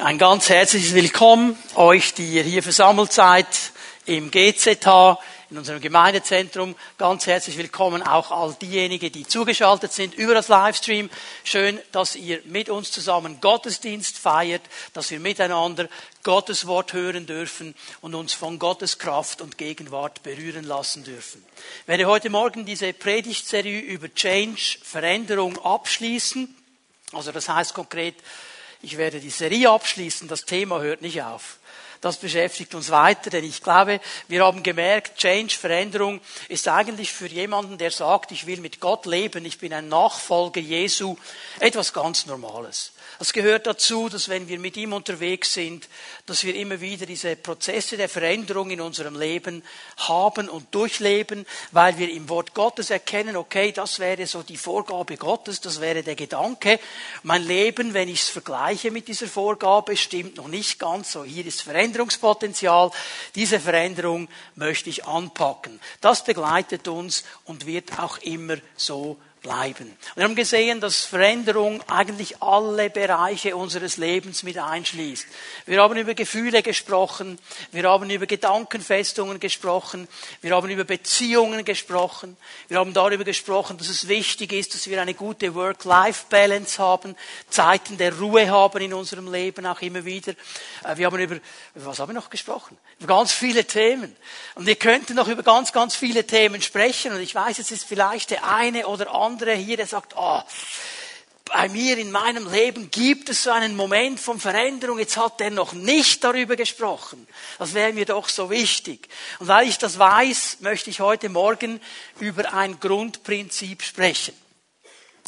Ein ganz herzliches Willkommen euch, die ihr hier versammelt seid im GZH, in unserem Gemeindezentrum. Ganz herzlich willkommen auch all diejenigen, die zugeschaltet sind über das Livestream. Schön, dass ihr mit uns zusammen Gottesdienst feiert, dass wir miteinander Gottes Wort hören dürfen und uns von Gottes Kraft und Gegenwart berühren lassen dürfen. Ich werde heute Morgen diese Predigtserie über Change, Veränderung abschließen. Also das heißt konkret, ich werde die Serie abschließen, das Thema hört nicht auf. Das beschäftigt uns weiter, denn ich glaube, wir haben gemerkt, Change, Veränderung ist eigentlich für jemanden, der sagt, ich will mit Gott leben, ich bin ein Nachfolger Jesu, etwas ganz Normales. Es gehört dazu, dass wenn wir mit ihm unterwegs sind, dass wir immer wieder diese Prozesse der Veränderung in unserem Leben haben und durchleben, weil wir im Wort Gottes erkennen, okay, das wäre so die Vorgabe Gottes, das wäre der Gedanke. Mein Leben, wenn ich es vergleiche mit dieser Vorgabe, stimmt noch nicht ganz so. Hier ist Veränderungspotenzial. Diese Veränderung möchte ich anpacken. Das begleitet uns und wird auch immer so bleiben. Wir haben gesehen, dass Veränderung eigentlich alle Bereiche unseres Lebens mit einschließt. Wir haben über Gefühle gesprochen, wir haben über Gedankenfestungen gesprochen, wir haben über Beziehungen gesprochen, wir haben darüber gesprochen, dass es wichtig ist, dass wir eine gute Work-Life-Balance haben, Zeiten der Ruhe haben in unserem Leben auch immer wieder. Äh, wir haben über, was haben wir noch gesprochen? Über ganz viele Themen. Und wir könnten noch über ganz, ganz viele Themen sprechen. Und ich weiß, es ist vielleicht der eine oder andere andere hier, der sagt, oh, bei mir in meinem Leben gibt es so einen Moment von Veränderung, jetzt hat er noch nicht darüber gesprochen. Das wäre mir doch so wichtig. Und weil ich das weiß, möchte ich heute Morgen über ein Grundprinzip sprechen.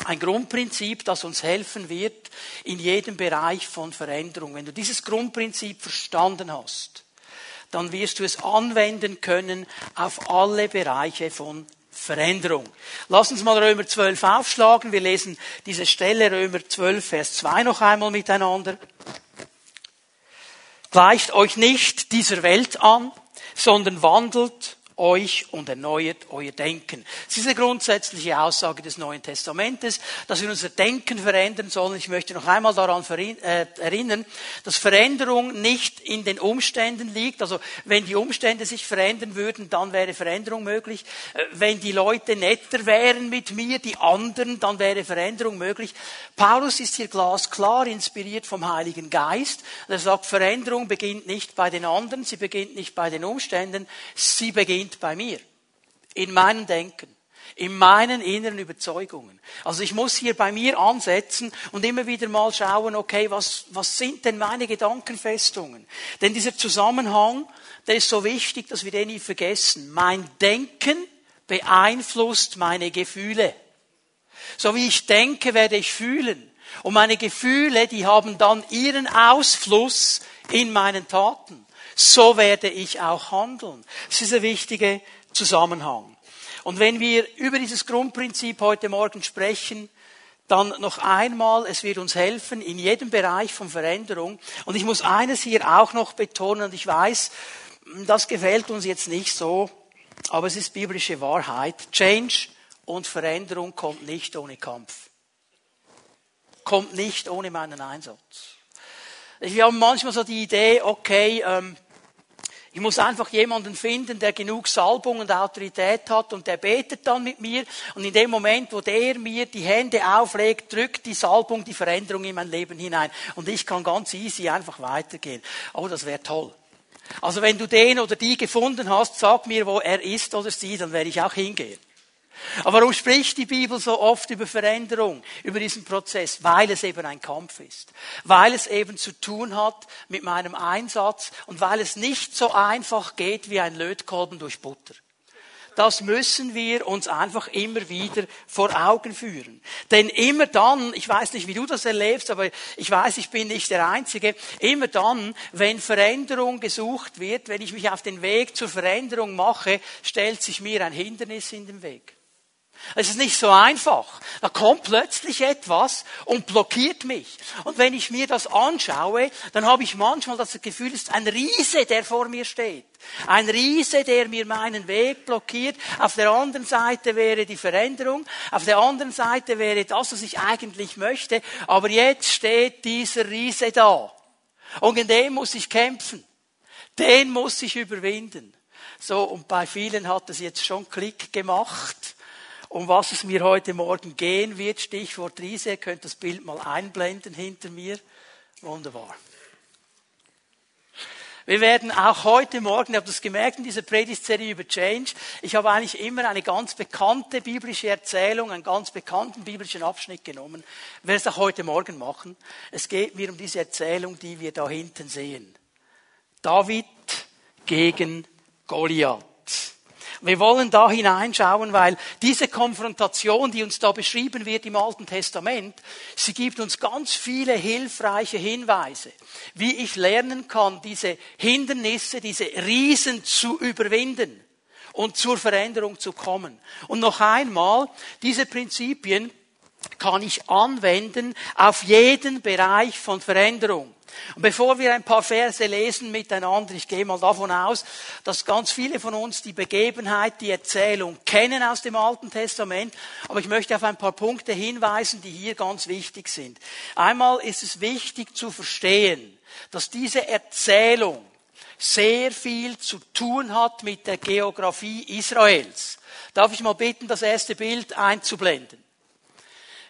Ein Grundprinzip, das uns helfen wird in jedem Bereich von Veränderung. Wenn du dieses Grundprinzip verstanden hast, dann wirst du es anwenden können auf alle Bereiche von Veränderung. Lass uns mal Römer 12 aufschlagen. Wir lesen diese Stelle Römer 12, Vers 2 noch einmal miteinander. Gleicht euch nicht dieser Welt an, sondern wandelt euch und erneuert euer Denken. Das ist eine grundsätzliche Aussage des Neuen Testamentes, dass wir unser Denken verändern sollen. Ich möchte noch einmal daran äh, erinnern, dass Veränderung nicht in den Umständen liegt. Also wenn die Umstände sich verändern würden, dann wäre Veränderung möglich. Äh, wenn die Leute netter wären mit mir, die anderen, dann wäre Veränderung möglich. Paulus ist hier glasklar inspiriert vom Heiligen Geist. Er sagt, Veränderung beginnt nicht bei den anderen, sie beginnt nicht bei den Umständen, sie beginnt beginnt bei mir. In meinem Denken. In meinen inneren Überzeugungen. Also ich muss hier bei mir ansetzen und immer wieder mal schauen, okay, was, was sind denn meine Gedankenfestungen? Denn dieser Zusammenhang, der ist so wichtig, dass wir den nie vergessen. Mein Denken beeinflusst meine Gefühle. So wie ich denke, werde ich fühlen. Und meine Gefühle, die haben dann ihren Ausfluss in meinen Taten so werde ich auch handeln. Das ist ein wichtiger Zusammenhang. Und wenn wir über dieses Grundprinzip heute Morgen sprechen, dann noch einmal, es wird uns helfen in jedem Bereich von Veränderung. Und ich muss eines hier auch noch betonen, und ich weiß, das gefällt uns jetzt nicht so, aber es ist biblische Wahrheit. Change und Veränderung kommt nicht ohne Kampf. Kommt nicht ohne meinen Einsatz. Wir haben manchmal so die Idee, okay, ähm, ich muss einfach jemanden finden, der genug Salbung und Autorität hat und der betet dann mit mir. Und in dem Moment, wo der mir die Hände auflegt, drückt die Salbung die Veränderung in mein Leben hinein. Und ich kann ganz easy einfach weitergehen. Oh, das wäre toll. Also wenn du den oder die gefunden hast, sag mir, wo er ist oder sie, dann werde ich auch hingehen. Aber warum spricht die Bibel so oft über Veränderung, über diesen Prozess? Weil es eben ein Kampf ist. Weil es eben zu tun hat mit meinem Einsatz und weil es nicht so einfach geht wie ein Lötkolben durch Butter. Das müssen wir uns einfach immer wieder vor Augen führen. Denn immer dann, ich weiß nicht, wie du das erlebst, aber ich weiß, ich bin nicht der Einzige, immer dann, wenn Veränderung gesucht wird, wenn ich mich auf den Weg zur Veränderung mache, stellt sich mir ein Hindernis in den Weg. Es ist nicht so einfach. Da kommt plötzlich etwas und blockiert mich. Und wenn ich mir das anschaue, dann habe ich manchmal das Gefühl, es ist ein Riese, der vor mir steht. Ein Riese, der mir meinen Weg blockiert. Auf der anderen Seite wäre die Veränderung. Auf der anderen Seite wäre das, was ich eigentlich möchte. Aber jetzt steht dieser Riese da. Und in dem muss ich kämpfen. Den muss ich überwinden. So, und bei vielen hat es jetzt schon Klick gemacht. Um was es mir heute Morgen gehen wird, Stichwort Riese, ihr könnt das Bild mal einblenden hinter mir. Wunderbar. Wir werden auch heute Morgen, ich habe das gemerkt in dieser Predigtserie über Change, ich habe eigentlich immer eine ganz bekannte biblische Erzählung, einen ganz bekannten biblischen Abschnitt genommen. Ich werde es auch heute Morgen machen. Es geht mir um diese Erzählung, die wir da hinten sehen. David gegen Goliath. Wir wollen da hineinschauen, weil diese Konfrontation, die uns da beschrieben wird im Alten Testament, sie gibt uns ganz viele hilfreiche Hinweise, wie ich lernen kann, diese Hindernisse, diese Riesen zu überwinden und zur Veränderung zu kommen. Und noch einmal, diese Prinzipien kann ich anwenden auf jeden Bereich von Veränderung. Und bevor wir ein paar Verse lesen miteinander, ich gehe mal davon aus, dass ganz viele von uns die Begebenheit, die Erzählung kennen aus dem Alten Testament, aber ich möchte auf ein paar Punkte hinweisen, die hier ganz wichtig sind. Einmal ist es wichtig zu verstehen, dass diese Erzählung sehr viel zu tun hat mit der Geografie Israels. Darf ich mal bitten, das erste Bild einzublenden?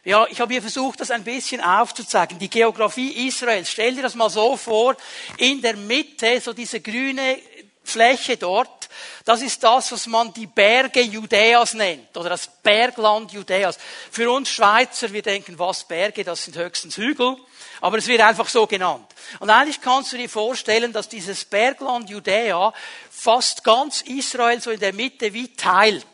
Ja, ich habe hier versucht, das ein bisschen aufzuzeigen. Die Geografie Israels. Stell dir das mal so vor. In der Mitte, so diese grüne Fläche dort, das ist das, was man die Berge Judäas nennt, oder das Bergland Judäas. Für uns Schweizer, wir denken, was Berge, das sind höchstens Hügel, aber es wird einfach so genannt. Und eigentlich kannst du dir vorstellen, dass dieses Bergland Judäa fast ganz Israel so in der Mitte wie teilt.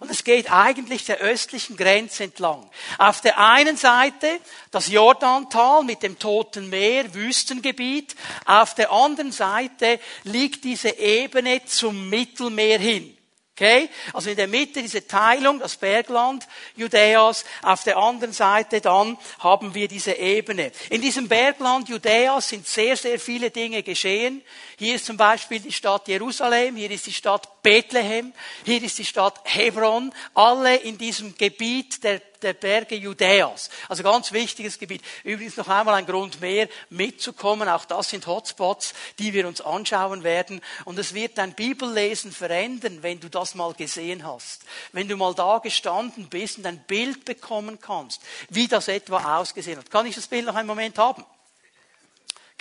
Und es geht eigentlich der östlichen Grenze entlang. Auf der einen Seite das Jordantal mit dem Toten Meer, Wüstengebiet. Auf der anderen Seite liegt diese Ebene zum Mittelmeer hin. Okay? Also in der Mitte diese Teilung, das Bergland Judäas, auf der anderen Seite dann haben wir diese Ebene. In diesem Bergland Judäas sind sehr, sehr viele Dinge geschehen. Hier ist zum Beispiel die Stadt Jerusalem, hier ist die Stadt Bethlehem, hier ist die Stadt Hebron, alle in diesem Gebiet der, der Berge Judäas. Also ganz wichtiges Gebiet. Übrigens noch einmal ein Grund mehr, mitzukommen. Auch das sind Hotspots, die wir uns anschauen werden. Und es wird dein Bibellesen verändern, wenn du das mal gesehen hast. Wenn du mal da gestanden bist und ein Bild bekommen kannst, wie das etwa ausgesehen hat. Kann ich das Bild noch einen Moment haben?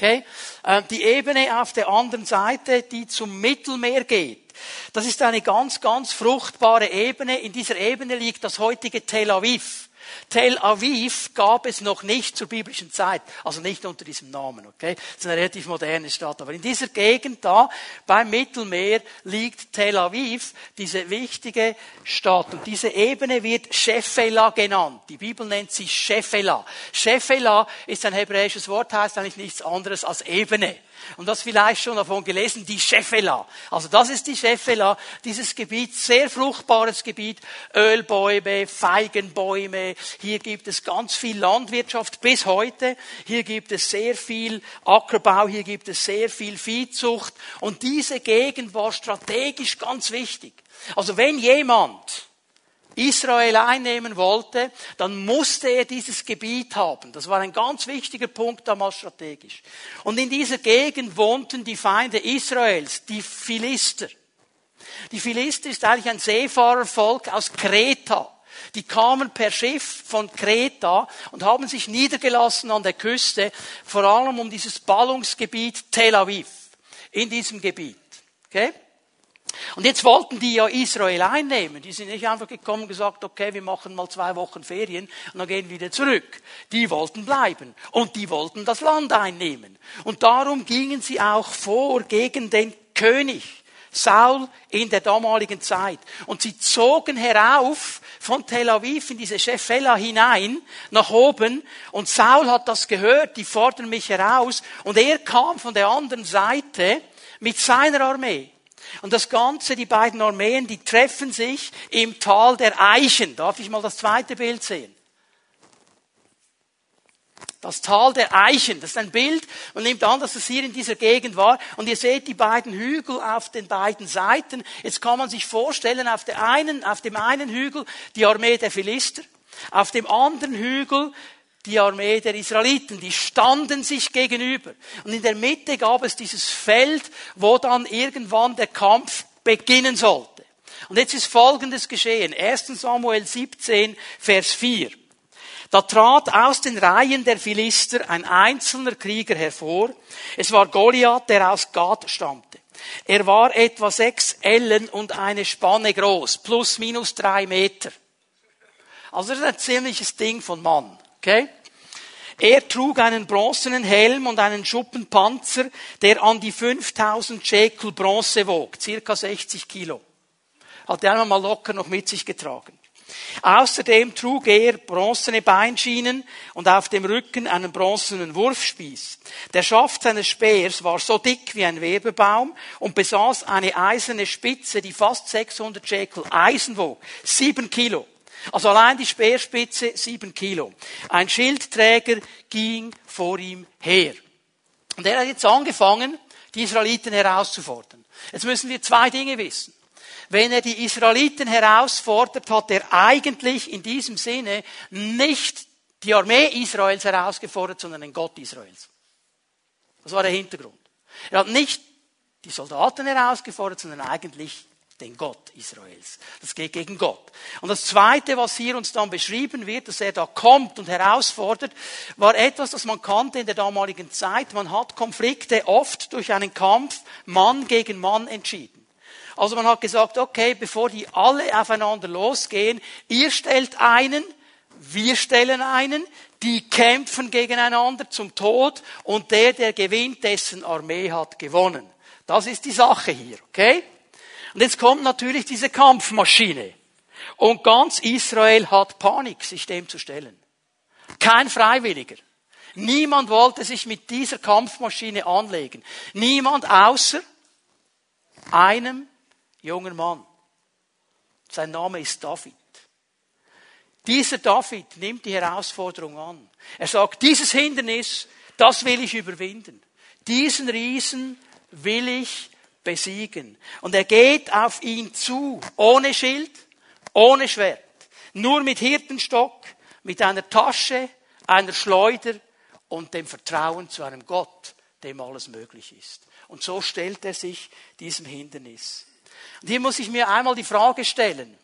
Okay? Ähm, die Ebene auf der anderen Seite, die zum Mittelmeer geht. Das ist eine ganz, ganz fruchtbare Ebene. In dieser Ebene liegt das heutige Tel Aviv. Tel Aviv gab es noch nicht zur biblischen Zeit, also nicht unter diesem Namen, okay? Das ist eine relativ moderne Stadt. Aber in dieser Gegend da, beim Mittelmeer, liegt Tel Aviv, diese wichtige Stadt. Und diese Ebene wird Shephelah genannt. Die Bibel nennt sie Shephelah. Shephelah ist ein hebräisches Wort, heißt eigentlich nichts anderes als Ebene und das vielleicht schon davon gelesen, die Shefela. Also das ist die Shefela, dieses Gebiet, sehr fruchtbares Gebiet, Ölbäume, Feigenbäume, hier gibt es ganz viel Landwirtschaft bis heute, hier gibt es sehr viel Ackerbau, hier gibt es sehr viel Viehzucht und diese Gegend war strategisch ganz wichtig. Also wenn jemand Israel einnehmen wollte, dann musste er dieses Gebiet haben. Das war ein ganz wichtiger Punkt damals strategisch. Und in dieser Gegend wohnten die Feinde Israels, die Philister. Die Philister ist eigentlich ein Seefahrervolk aus Kreta. Die kamen per Schiff von Kreta und haben sich niedergelassen an der Küste, vor allem um dieses Ballungsgebiet Tel Aviv. In diesem Gebiet. Okay? Und jetzt wollten die ja Israel einnehmen. Die sind nicht einfach gekommen und gesagt, okay, wir machen mal zwei Wochen Ferien und dann gehen wir wieder zurück. Die wollten bleiben und die wollten das Land einnehmen. Und darum gingen sie auch vor gegen den König. Saul in der damaligen Zeit. Und sie zogen herauf von Tel Aviv in diese Shephelah hinein, nach oben. Und Saul hat das gehört, die fordern mich heraus. Und er kam von der anderen Seite mit seiner Armee. Und das Ganze, die beiden Armeen, die treffen sich im Tal der Eichen. Darf ich mal das zweite Bild sehen? Das Tal der Eichen, das ist ein Bild. Man nimmt an, dass es hier in dieser Gegend war. Und ihr seht die beiden Hügel auf den beiden Seiten. Jetzt kann man sich vorstellen, auf, der einen, auf dem einen Hügel die Armee der Philister, auf dem anderen Hügel die Armee der Israeliten. Die standen sich gegenüber. Und in der Mitte gab es dieses Feld, wo dann irgendwann der Kampf beginnen sollte. Und jetzt ist Folgendes geschehen. 1 Samuel 17, Vers 4. Da trat aus den Reihen der Philister ein einzelner Krieger hervor. Es war Goliath, der aus Gad stammte. Er war etwa sechs Ellen und eine Spanne groß, plus minus drei Meter. Also das ist ein ziemliches Ding von Mann. Okay? Er trug einen bronzenen Helm und einen Schuppenpanzer, der an die 5000 Shekel Bronze wog, circa 60 Kilo. Hat er einmal mal locker noch mit sich getragen. Außerdem trug er bronzene Beinschienen und auf dem Rücken einen bronzenen Wurfspieß. Der Schaft seines Speers war so dick wie ein Webebaum und besaß eine eiserne Spitze, die fast 600 Shekel Eisen wog. Sieben Kilo. Also allein die Speerspitze sieben Kilo. Ein Schildträger ging vor ihm her. Und er hat jetzt angefangen, die Israeliten herauszufordern. Jetzt müssen wir zwei Dinge wissen. Wenn er die Israeliten herausfordert, hat er eigentlich in diesem Sinne nicht die Armee Israels herausgefordert, sondern den Gott Israels. Das war der Hintergrund. Er hat nicht die Soldaten herausgefordert, sondern eigentlich den Gott Israels. Das geht gegen Gott. Und das Zweite, was hier uns dann beschrieben wird, dass er da kommt und herausfordert, war etwas, das man kannte in der damaligen Zeit. Man hat Konflikte oft durch einen Kampf Mann gegen Mann entschieden. Also man hat gesagt, okay, bevor die alle aufeinander losgehen, ihr stellt einen, wir stellen einen, die kämpfen gegeneinander zum Tod und der, der gewinnt, dessen Armee hat gewonnen. Das ist die Sache hier, okay? Und jetzt kommt natürlich diese Kampfmaschine. Und ganz Israel hat Panik, sich dem zu stellen. Kein Freiwilliger. Niemand wollte sich mit dieser Kampfmaschine anlegen. Niemand außer einem jungen Mann. Sein Name ist David. Dieser David nimmt die Herausforderung an. Er sagt, dieses Hindernis, das will ich überwinden. Diesen Riesen will ich besiegen. Und er geht auf ihn zu, ohne Schild, ohne Schwert, nur mit Hirtenstock, mit einer Tasche, einer Schleuder und dem Vertrauen zu einem Gott, dem alles möglich ist. Und so stellt er sich diesem Hindernis. Und hier muss ich mir einmal die Frage stellen,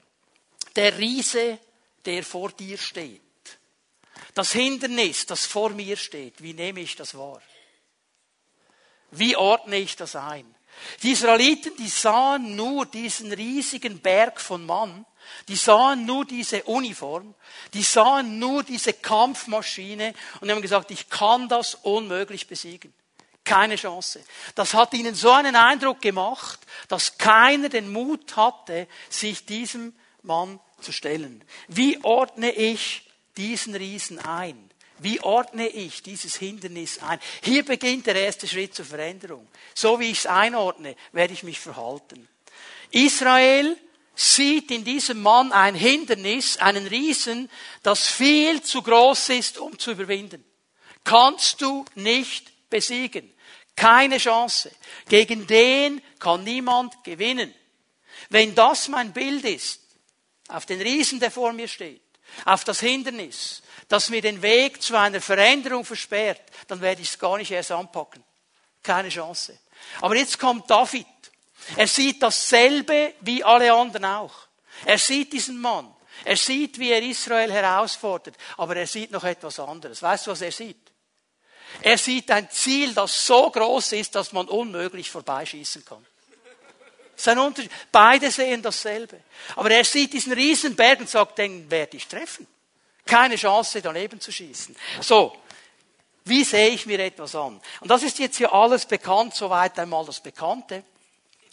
der Riese, der vor dir steht, das Hindernis, das vor mir steht, wie nehme ich das wahr? Wie ordne ich das ein? Die Israeliten, die sahen nur diesen riesigen Berg von Mann, die sahen nur diese Uniform, die sahen nur diese Kampfmaschine und haben gesagt, ich kann das unmöglich besiegen. Keine Chance. Das hat ihnen so einen Eindruck gemacht, dass keiner den Mut hatte, sich diesem Mann zu stellen. Wie ordne ich diesen Riesen ein? Wie ordne ich dieses Hindernis ein? Hier beginnt der erste Schritt zur Veränderung. So wie ich es einordne, werde ich mich verhalten. Israel sieht in diesem Mann ein Hindernis, einen Riesen, das viel zu groß ist, um zu überwinden. Kannst du nicht besiegen. Keine Chance. Gegen den kann niemand gewinnen. Wenn das mein Bild ist, auf den Riesen, der vor mir steht, auf das Hindernis, das mir den Weg zu einer Veränderung versperrt, dann werde ich es gar nicht erst anpacken. Keine Chance. Aber jetzt kommt David. Er sieht dasselbe wie alle anderen auch. Er sieht diesen Mann. Er sieht, wie er Israel herausfordert. Aber er sieht noch etwas anderes. Weißt du, was er sieht? Er sieht ein Ziel, das so groß ist, dass man unmöglich vorbeischießen kann. Das ist ein Unterschied. Beide sehen dasselbe. Aber er sieht diesen Riesenberg und sagt, den werde ich treffen. Keine Chance, daneben zu schießen. So. Wie sehe ich mir etwas an? Und das ist jetzt hier alles bekannt, soweit einmal das Bekannte.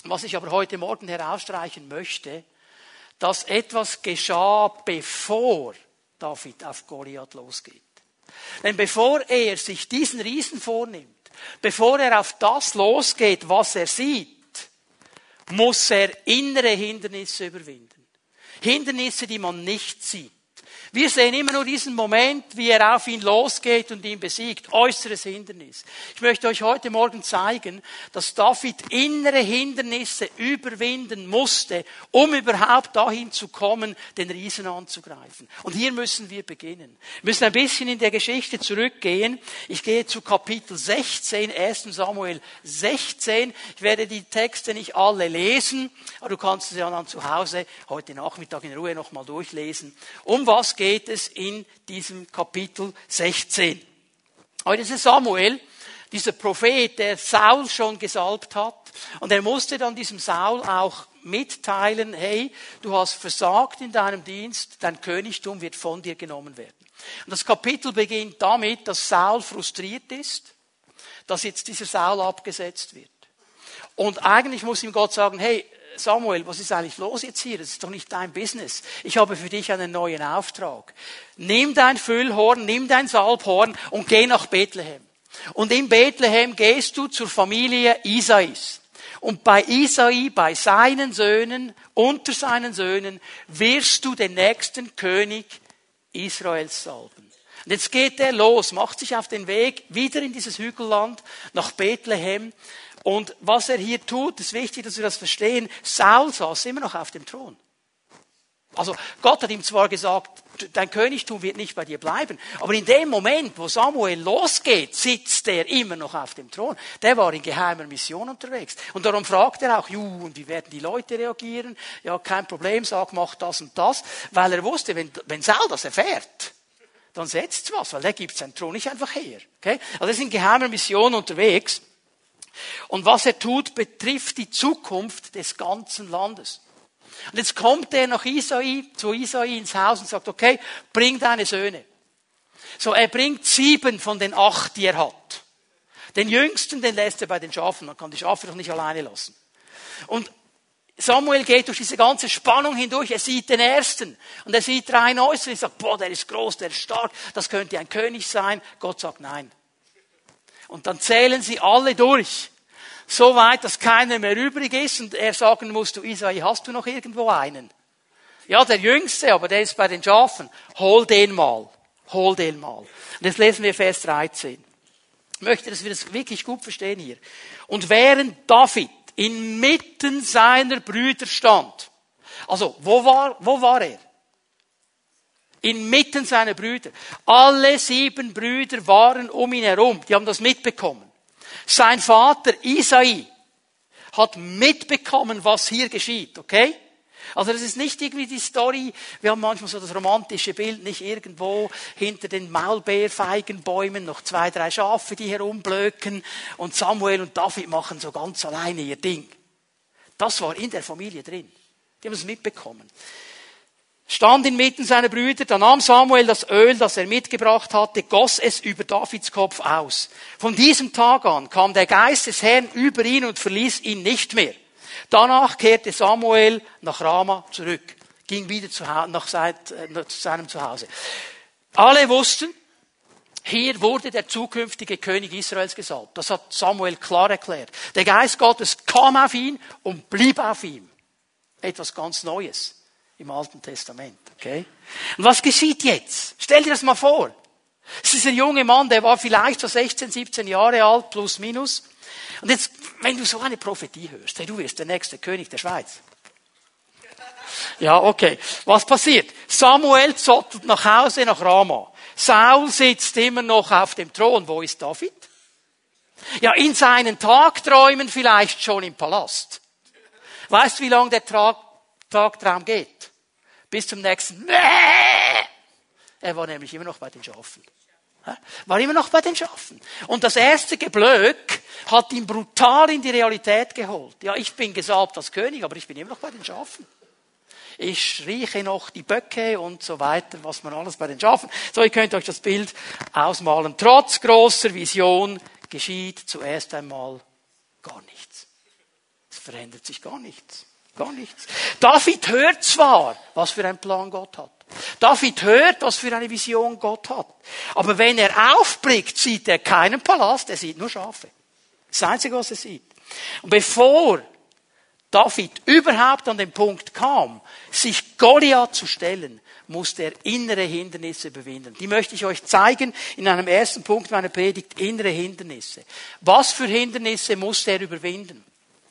Was ich aber heute Morgen herausstreichen möchte, dass etwas geschah, bevor David auf Goliath losgeht. Denn bevor er sich diesen Riesen vornimmt, bevor er auf das losgeht, was er sieht, muss er innere Hindernisse überwinden. Hindernisse, die man nicht sieht. Wir sehen immer nur diesen Moment, wie er auf ihn losgeht und ihn besiegt. Äußeres Hindernis. Ich möchte euch heute Morgen zeigen, dass David innere Hindernisse überwinden musste, um überhaupt dahin zu kommen, den Riesen anzugreifen. Und hier müssen wir beginnen. Wir müssen ein bisschen in der Geschichte zurückgehen. Ich gehe zu Kapitel 16, 1. Samuel 16. Ich werde die Texte nicht alle lesen, aber du kannst sie dann zu Hause heute Nachmittag in Ruhe nochmal durchlesen. Um was geht geht es in diesem Kapitel 16. Heute ist Samuel, dieser Prophet, der Saul schon gesalbt hat. Und er musste dann diesem Saul auch mitteilen, hey, du hast versagt in deinem Dienst, dein Königtum wird von dir genommen werden. Und das Kapitel beginnt damit, dass Saul frustriert ist, dass jetzt dieser Saul abgesetzt wird. Und eigentlich muss ihm Gott sagen, hey, Samuel, was ist eigentlich los jetzt hier? Das ist doch nicht dein Business. Ich habe für dich einen neuen Auftrag. Nimm dein Füllhorn, nimm dein Salbhorn und geh nach Bethlehem. Und in Bethlehem gehst du zur Familie Isais. Und bei Isai, bei seinen Söhnen, unter seinen Söhnen, wirst du den nächsten König Israels salben. Und jetzt geht er los, macht sich auf den Weg wieder in dieses Hügelland nach Bethlehem und was er hier tut, ist wichtig, dass wir das verstehen. Saul saß immer noch auf dem Thron. Also Gott hat ihm zwar gesagt, dein Königtum wird nicht bei dir bleiben, aber in dem Moment, wo Samuel losgeht, sitzt er immer noch auf dem Thron. Der war in geheimer Mission unterwegs. Und darum fragt er auch, ju, und wie werden die Leute reagieren? Ja, kein Problem, sag, mach das und das. Weil er wusste, wenn, wenn Saul das erfährt, dann setzt was, weil der gibt seinen Thron nicht einfach her. Okay? Also er ist in geheimer Mission unterwegs. Und was er tut, betrifft die Zukunft des ganzen Landes. Und jetzt kommt er nach Isai, zu Isai ins Haus und sagt, okay, bring deine Söhne. So, er bringt sieben von den acht, die er hat. Den jüngsten, den lässt er bei den Schafen. Man kann die Schafe doch nicht alleine lassen. Und Samuel geht durch diese ganze Spannung hindurch. Er sieht den ersten. Und er sieht rein äußerlich. Er sagt, boah, der ist groß, der ist stark. Das könnte ein König sein. Gott sagt nein. Und dann zählen sie alle durch. So weit, dass keiner mehr übrig ist und er sagen muss, du Isai, hast du noch irgendwo einen? Ja, der Jüngste, aber der ist bei den Schafen. Hol den mal. Hol den mal. Und jetzt lesen wir Vers 13. Ich möchte, dass wir das wirklich gut verstehen hier. Und während David inmitten seiner Brüder stand, also, wo war, wo war er? Inmitten seiner Brüder. Alle sieben Brüder waren um ihn herum. Die haben das mitbekommen. Sein Vater Isai hat mitbekommen, was hier geschieht, okay? Also das ist nicht irgendwie die Story, wir haben manchmal so das romantische Bild, nicht irgendwo hinter den Maulbeerfeigenbäumen noch zwei, drei Schafe, die herumblöken und Samuel und David machen so ganz alleine ihr Ding. Das war in der Familie drin. Die haben es mitbekommen stand inmitten seiner Brüder, da nahm Samuel das Öl, das er mitgebracht hatte, goss es über Davids Kopf aus. Von diesem Tag an kam der Geist des Herrn über ihn und verließ ihn nicht mehr. Danach kehrte Samuel nach Rama zurück, ging wieder zu, nach äh, seinem Zuhause. Alle wussten, hier wurde der zukünftige König Israels gesalbt. Das hat Samuel klar erklärt. Der Geist Gottes kam auf ihn und blieb auf ihm. Etwas ganz Neues im Alten Testament. Okay? Und was geschieht jetzt? Stell dir das mal vor. Es ist ein junger Mann, der war vielleicht so 16, 17 Jahre alt, plus minus. Und jetzt, wenn du so eine Prophetie hörst, hey, du wirst der nächste König der Schweiz. Ja, okay. Was passiert? Samuel zottelt nach Hause nach Rama. Saul sitzt immer noch auf dem Thron. Wo ist David? Ja, in seinen Tagträumen vielleicht schon im Palast. Weißt du, wie lange der Tag Tagtraum geht. Bis zum nächsten. Er war nämlich immer noch bei den Schafen. War immer noch bei den Schafen. Und das erste Geblöck hat ihn brutal in die Realität geholt. Ja, ich bin gesalbt als König, aber ich bin immer noch bei den Schafen. Ich rieche noch die Böcke und so weiter, was man alles bei den Schafen. So, ihr könnt euch das Bild ausmalen. Trotz großer Vision geschieht zuerst einmal gar nichts. Es verändert sich gar nichts. Gar nichts. David hört zwar, was für einen Plan Gott hat. David hört, was für eine Vision Gott hat. Aber wenn er aufblickt, sieht er keinen Palast, er sieht nur Schafe. Das Einzige, was er sieht. Und bevor David überhaupt an den Punkt kam, sich Goliath zu stellen, musste er innere Hindernisse überwinden. Die möchte ich euch zeigen in einem ersten Punkt meiner Predigt, innere Hindernisse. Was für Hindernisse musste er überwinden?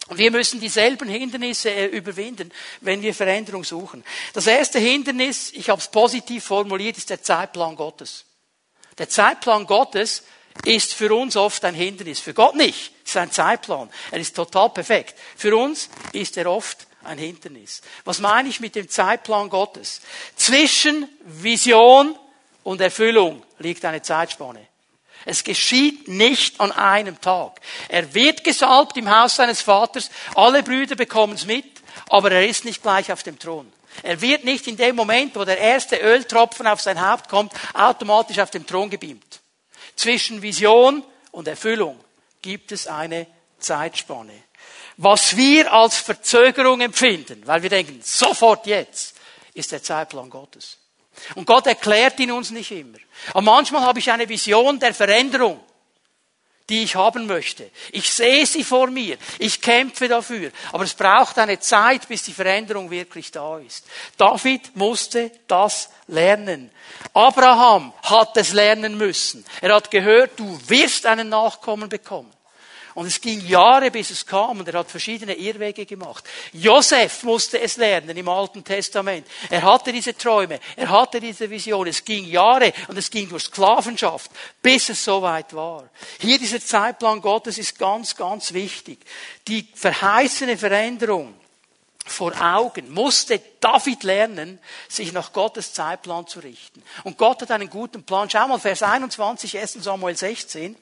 Wir müssen dieselben Hindernisse äh, überwinden, wenn wir Veränderung suchen. Das erste Hindernis, ich habe es positiv formuliert, ist der Zeitplan Gottes. Der Zeitplan Gottes ist für uns oft ein Hindernis. Für Gott nicht. Es ist ein Zeitplan. Er ist total perfekt. Für uns ist er oft ein Hindernis. Was meine ich mit dem Zeitplan Gottes? Zwischen Vision und Erfüllung liegt eine Zeitspanne. Es geschieht nicht an einem Tag. Er wird gesalbt im Haus seines Vaters, alle Brüder bekommen es mit, aber er ist nicht gleich auf dem Thron. Er wird nicht in dem Moment, wo der erste Öltropfen auf sein Haupt kommt, automatisch auf dem Thron gebeamt. Zwischen Vision und Erfüllung gibt es eine Zeitspanne. Was wir als Verzögerung empfinden, weil wir denken, sofort jetzt, ist der Zeitplan Gottes. Und Gott erklärt ihn uns nicht immer. Aber manchmal habe ich eine Vision der Veränderung, die ich haben möchte. Ich sehe sie vor mir. Ich kämpfe dafür. Aber es braucht eine Zeit, bis die Veränderung wirklich da ist. David musste das lernen. Abraham hat es lernen müssen. Er hat gehört, du wirst einen Nachkommen bekommen. Und es ging Jahre, bis es kam, und er hat verschiedene Irrwege gemacht. Josef musste es lernen im Alten Testament. Er hatte diese Träume, er hatte diese Vision. Es ging Jahre, und es ging durch Sklavenschaft, bis es soweit war. Hier dieser Zeitplan Gottes ist ganz, ganz wichtig. Die verheißene Veränderung vor Augen musste David lernen, sich nach Gottes Zeitplan zu richten. Und Gott hat einen guten Plan. Schau mal, Vers 21, 1. Samuel 16.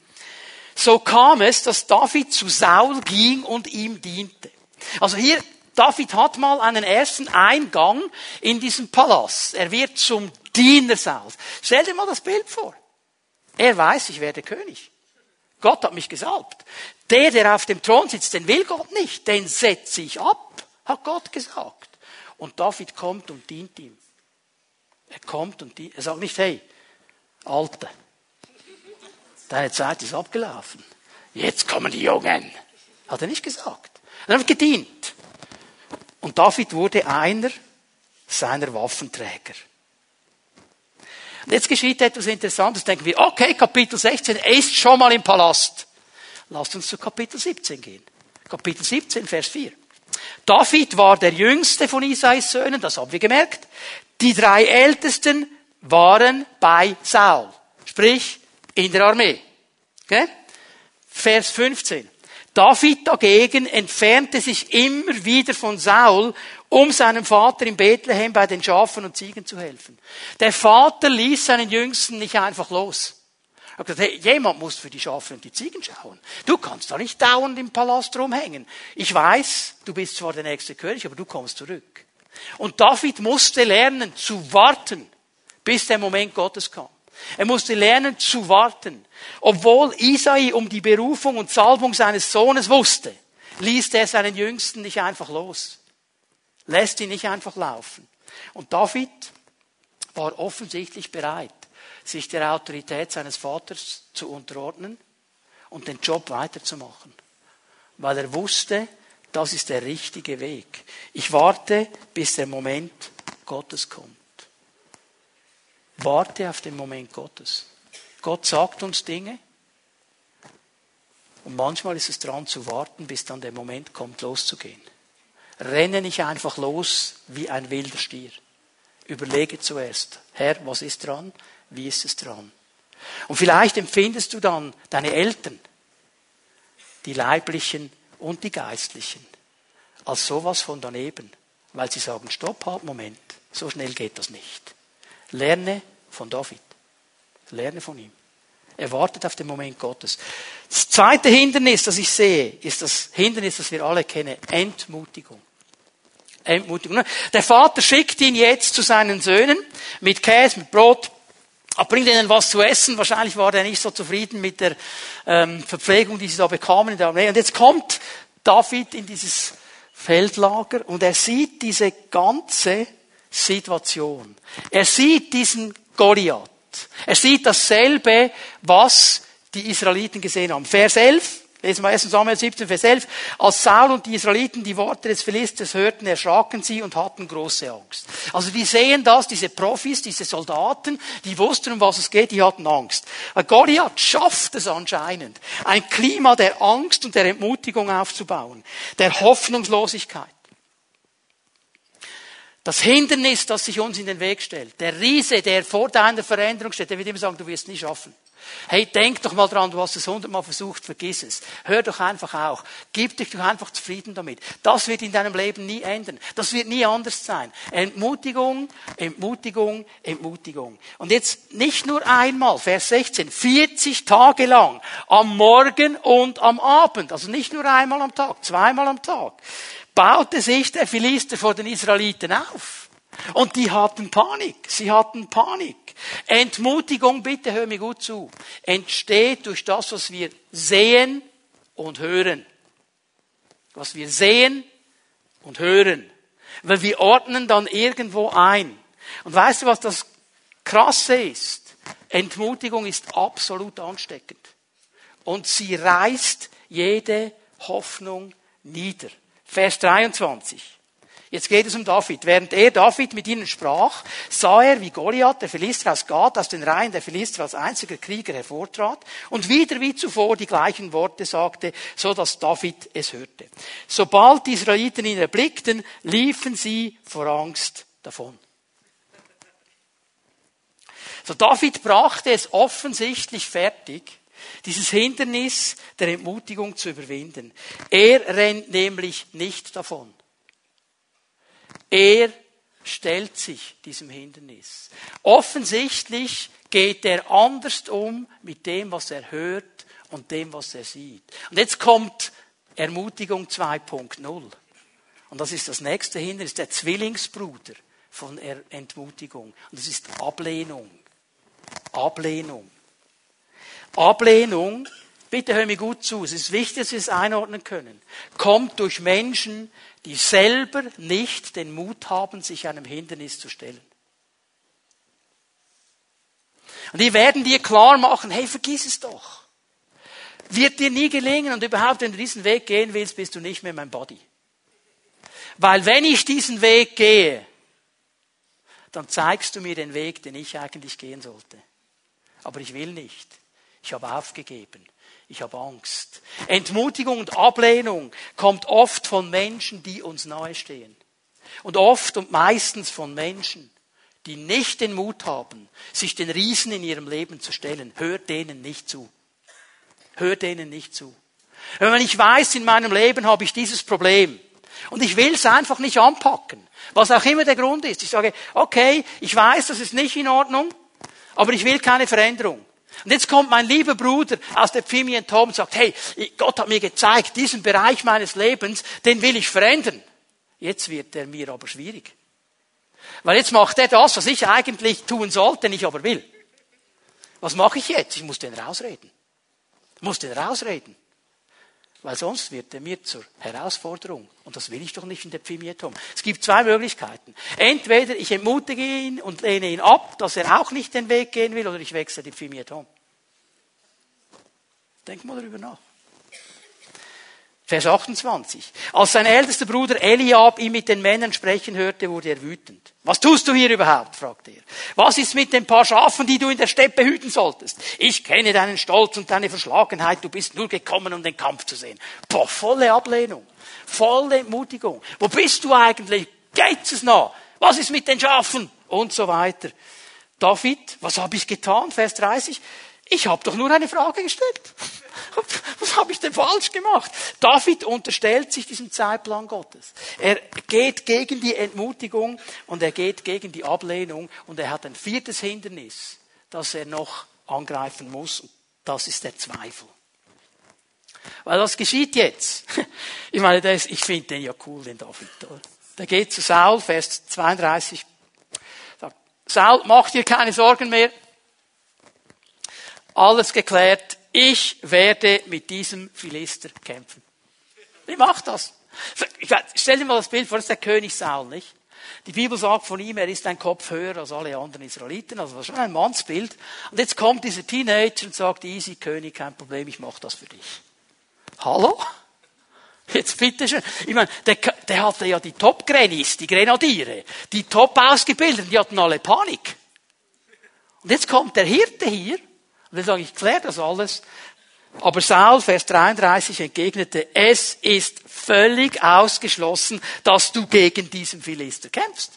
So kam es, dass David zu Saul ging und ihm diente. Also hier, David hat mal einen ersten Eingang in diesen Palast. Er wird zum Diener Sauls. Stell dir mal das Bild vor. Er weiß, ich werde König. Gott hat mich gesalbt. Der, der auf dem Thron sitzt, den will Gott nicht. Den setze ich ab, hat Gott gesagt. Und David kommt und dient ihm. Er kommt und dient. Er sagt nicht, hey, Alter, deine Zeit ist abgelaufen. Jetzt kommen die Jungen. Hat er nicht gesagt. Er hat gedient. Und David wurde einer seiner Waffenträger. Und jetzt geschieht etwas Interessantes. Denken wir, okay, Kapitel 16, er ist schon mal im Palast. Lasst uns zu Kapitel 17 gehen. Kapitel 17, Vers 4. David war der jüngste von Isais Söhnen, das haben wir gemerkt. Die drei Ältesten waren bei Saul. Sprich, in der Armee. Okay? Vers 15. David dagegen entfernte sich immer wieder von Saul, um seinem Vater in Bethlehem bei den Schafen und Ziegen zu helfen. Der Vater ließ seinen Jüngsten nicht einfach los. Er hat gesagt, hey, jemand muss für die Schafe und die Ziegen schauen. Du kannst da nicht dauernd im Palast rumhängen. Ich weiß, du bist zwar der nächste König, aber du kommst zurück. Und David musste lernen zu warten, bis der Moment Gottes kam. Er musste lernen zu warten. Obwohl Isai um die Berufung und Salbung seines Sohnes wusste, ließ er seinen Jüngsten nicht einfach los. Lässt ihn nicht einfach laufen. Und David war offensichtlich bereit, sich der Autorität seines Vaters zu unterordnen und den Job weiterzumachen. Weil er wusste, das ist der richtige Weg. Ich warte, bis der Moment Gottes kommt. Warte auf den Moment Gottes. Gott sagt uns Dinge. Und manchmal ist es dran zu warten, bis dann der Moment kommt, loszugehen. Renne nicht einfach los wie ein wilder Stier. Überlege zuerst, Herr, was ist dran? Wie ist es dran? Und vielleicht empfindest du dann deine Eltern, die leiblichen und die geistlichen, als sowas von daneben, weil sie sagen, stopp, halt, Moment, so schnell geht das nicht. Lerne von David. Lerne von ihm. Er wartet auf den Moment Gottes. Das zweite Hindernis, das ich sehe, ist das Hindernis, das wir alle kennen. Entmutigung. Entmutigung. Der Vater schickt ihn jetzt zu seinen Söhnen mit Käse, mit Brot, er bringt ihnen was zu essen. Wahrscheinlich war er nicht so zufrieden mit der ähm, Verpflegung, die sie da bekamen in der Armee. Und jetzt kommt David in dieses Feldlager und er sieht diese ganze Situation. Er sieht diesen Goliath. Er sieht dasselbe, was die Israeliten gesehen haben. Vers 11. Lesen wir 1 Samuel 17, Vers 11. Als Saul und die Israeliten die Worte des Philisters hörten, erschraken sie und hatten große Angst. Also die sehen das, diese Profis, diese Soldaten, die wussten, um was es geht, die hatten Angst. Weil Goliath schafft es anscheinend, ein Klima der Angst und der Entmutigung aufzubauen, der Hoffnungslosigkeit. Das Hindernis, das sich uns in den Weg stellt, der Riese, der vor deiner Veränderung steht, der wird immer sagen, du wirst es nie schaffen. Hey, denk doch mal dran, du hast es hundertmal versucht, vergiss es. Hör doch einfach auch. Gib dich doch einfach zufrieden damit. Das wird in deinem Leben nie ändern. Das wird nie anders sein. Entmutigung, Entmutigung, Entmutigung. Und jetzt nicht nur einmal, Vers 16, 40 Tage lang, am Morgen und am Abend, also nicht nur einmal am Tag, zweimal am Tag, baute sich der Philister vor den Israeliten auf. Und die hatten Panik. Sie hatten Panik. Entmutigung, bitte hör mir gut zu, entsteht durch das, was wir sehen und hören. Was wir sehen und hören. Weil wir ordnen dann irgendwo ein. Und weißt du, was das Krasse ist? Entmutigung ist absolut ansteckend. Und sie reißt jede Hoffnung nieder. Vers 23. Jetzt geht es um David. Während er David mit ihnen sprach, sah er, wie Goliath, der Philister aus Gad, aus den Reihen der Philister als einziger Krieger hervortrat und wieder wie zuvor die gleichen Worte sagte, so dass David es hörte. Sobald die Israeliten ihn erblickten, liefen sie vor Angst davon. So David brachte es offensichtlich fertig, dieses Hindernis der Entmutigung zu überwinden. Er rennt nämlich nicht davon. Er stellt sich diesem Hindernis. Offensichtlich geht er anders um mit dem, was er hört und dem, was er sieht. Und jetzt kommt Ermutigung 2.0. Und das ist das nächste Hindernis, der Zwillingsbruder von Entmutigung. Und das ist Ablehnung. Ablehnung. Ablehnung, bitte hör mir gut zu, es ist wichtig, dass wir es einordnen können, kommt durch Menschen, die selber nicht den Mut haben, sich einem Hindernis zu stellen. Und die werden dir klar machen, hey, vergiss es doch. Wird dir nie gelingen und überhaupt, wenn du diesen Weg gehen willst, bist du nicht mehr mein Body. Weil wenn ich diesen Weg gehe, dann zeigst du mir den Weg, den ich eigentlich gehen sollte. Aber ich will nicht. Ich habe aufgegeben ich habe Angst. Entmutigung und Ablehnung kommt oft von Menschen, die uns nahestehen. Und oft und meistens von Menschen, die nicht den Mut haben, sich den Riesen in ihrem Leben zu stellen. Hört denen nicht zu. Hört denen nicht zu. Wenn ich weiß, in meinem Leben habe ich dieses Problem und ich will es einfach nicht anpacken, was auch immer der Grund ist. Ich sage, okay, ich weiß, das ist nicht in Ordnung, aber ich will keine Veränderung. Und jetzt kommt mein lieber Bruder aus der Pfimi Tom und sagt, hey, Gott hat mir gezeigt, diesen Bereich meines Lebens, den will ich verändern. Jetzt wird er mir aber schwierig. Weil jetzt macht er das, was ich eigentlich tun sollte, nicht aber will. Was mache ich jetzt? Ich muss den rausreden. Ich muss den rausreden. Weil sonst wird er mir zur Herausforderung. Und das will ich doch nicht in der Pfimietom. Es gibt zwei Möglichkeiten. Entweder ich entmutige ihn und lehne ihn ab, dass er auch nicht den Weg gehen will, oder ich wechsle die Pfimietom. Denk mal darüber nach. Vers 28. Als sein ältester Bruder Eliab ihn mit den Männern sprechen hörte, wurde er wütend. Was tust du hier überhaupt? fragte er. Was ist mit den paar Schafen, die du in der Steppe hüten solltest? Ich kenne deinen Stolz und deine Verschlagenheit. Du bist nur gekommen, um den Kampf zu sehen. Boah, volle Ablehnung. Volle Entmutigung. Wo bist du eigentlich? Geht's es noch? Was ist mit den Schafen? Und so weiter. David, was habe ich getan? Vers 30. Ich habe doch nur eine Frage gestellt. Was habe ich denn falsch gemacht? David unterstellt sich diesem Zeitplan Gottes. Er geht gegen die Entmutigung und er geht gegen die Ablehnung und er hat ein viertes Hindernis, das er noch angreifen muss. Das ist der Zweifel. Weil was geschieht jetzt? Ich meine, ist, ich finde den ja cool, den David. Der geht zu Saul, Vers 32. Sagt, Saul, mach dir keine Sorgen mehr. Alles geklärt ich werde mit diesem Philister kämpfen. Wie macht das? Stell dir mal das Bild vor, das ist der König Saul, nicht? Die Bibel sagt von ihm, er ist ein Kopf höher als alle anderen Israeliten, also das ist schon ein Mannsbild. Und jetzt kommt dieser Teenager und sagt, easy König, kein Problem, ich mache das für dich. Hallo? Jetzt bitte schön. Ich meine, der, der hatte ja die Top-Grennis, die Grenadiere, die top ausgebildeten, die hatten alle Panik. Und jetzt kommt der Hirte hier, und er sagt, ich kläre das alles. Aber Saul, Vers 33, entgegnete, es ist völlig ausgeschlossen, dass du gegen diesen Philister kämpfst.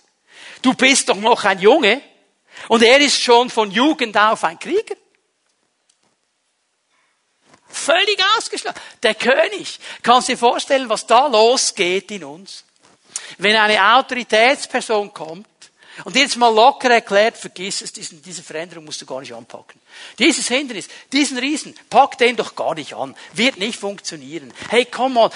Du bist doch noch ein Junge und er ist schon von Jugend auf ein Krieger. Völlig ausgeschlossen. Der König. Kannst du dir vorstellen, was da losgeht in uns? Wenn eine Autoritätsperson kommt und jetzt mal locker erklärt, vergiss es, diesen, diese Veränderung musst du gar nicht anpacken. Dieses Hindernis, diesen Riesen, pack den doch gar nicht an. Wird nicht funktionieren. Hey, komm mal,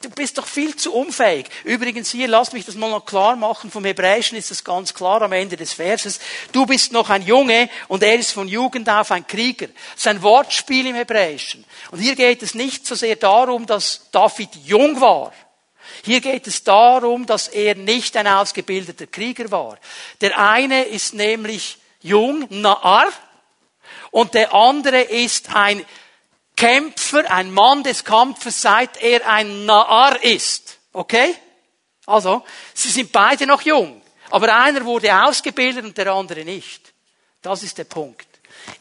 du bist doch viel zu unfähig. Übrigens hier, lass mich das mal noch klar machen. Vom Hebräischen ist das ganz klar am Ende des Verses. Du bist noch ein Junge und er ist von Jugend auf ein Krieger. Das ist ein Wortspiel im Hebräischen. Und hier geht es nicht so sehr darum, dass David jung war hier geht es darum, dass er nicht ein ausgebildeter Krieger war. Der eine ist nämlich jung, Naar, und der andere ist ein Kämpfer, ein Mann des Kampfes, seit er ein Naar ist. Okay? Also, sie sind beide noch jung. Aber einer wurde ausgebildet und der andere nicht. Das ist der Punkt.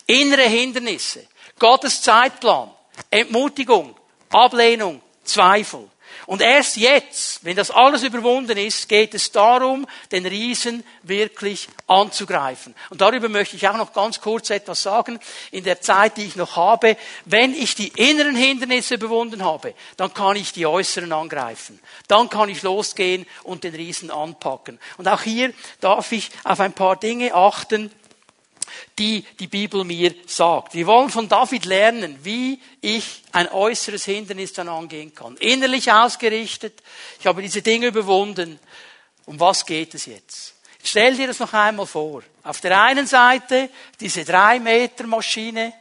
Innere Hindernisse, Gottes Zeitplan, Entmutigung, Ablehnung, Zweifel. Und erst jetzt, wenn das alles überwunden ist, geht es darum, den Riesen wirklich anzugreifen. Und darüber möchte ich auch noch ganz kurz etwas sagen. In der Zeit, die ich noch habe, wenn ich die inneren Hindernisse überwunden habe, dann kann ich die äußeren angreifen. Dann kann ich losgehen und den Riesen anpacken. Und auch hier darf ich auf ein paar Dinge achten, die die Bibel mir sagt. Wir wollen von David lernen, wie ich ein äußeres Hindernis dann angehen kann. Innerlich ausgerichtet. Ich habe diese Dinge überwunden. Um was geht es jetzt? Stell dir das noch einmal vor. Auf der einen Seite diese drei Meter Maschine,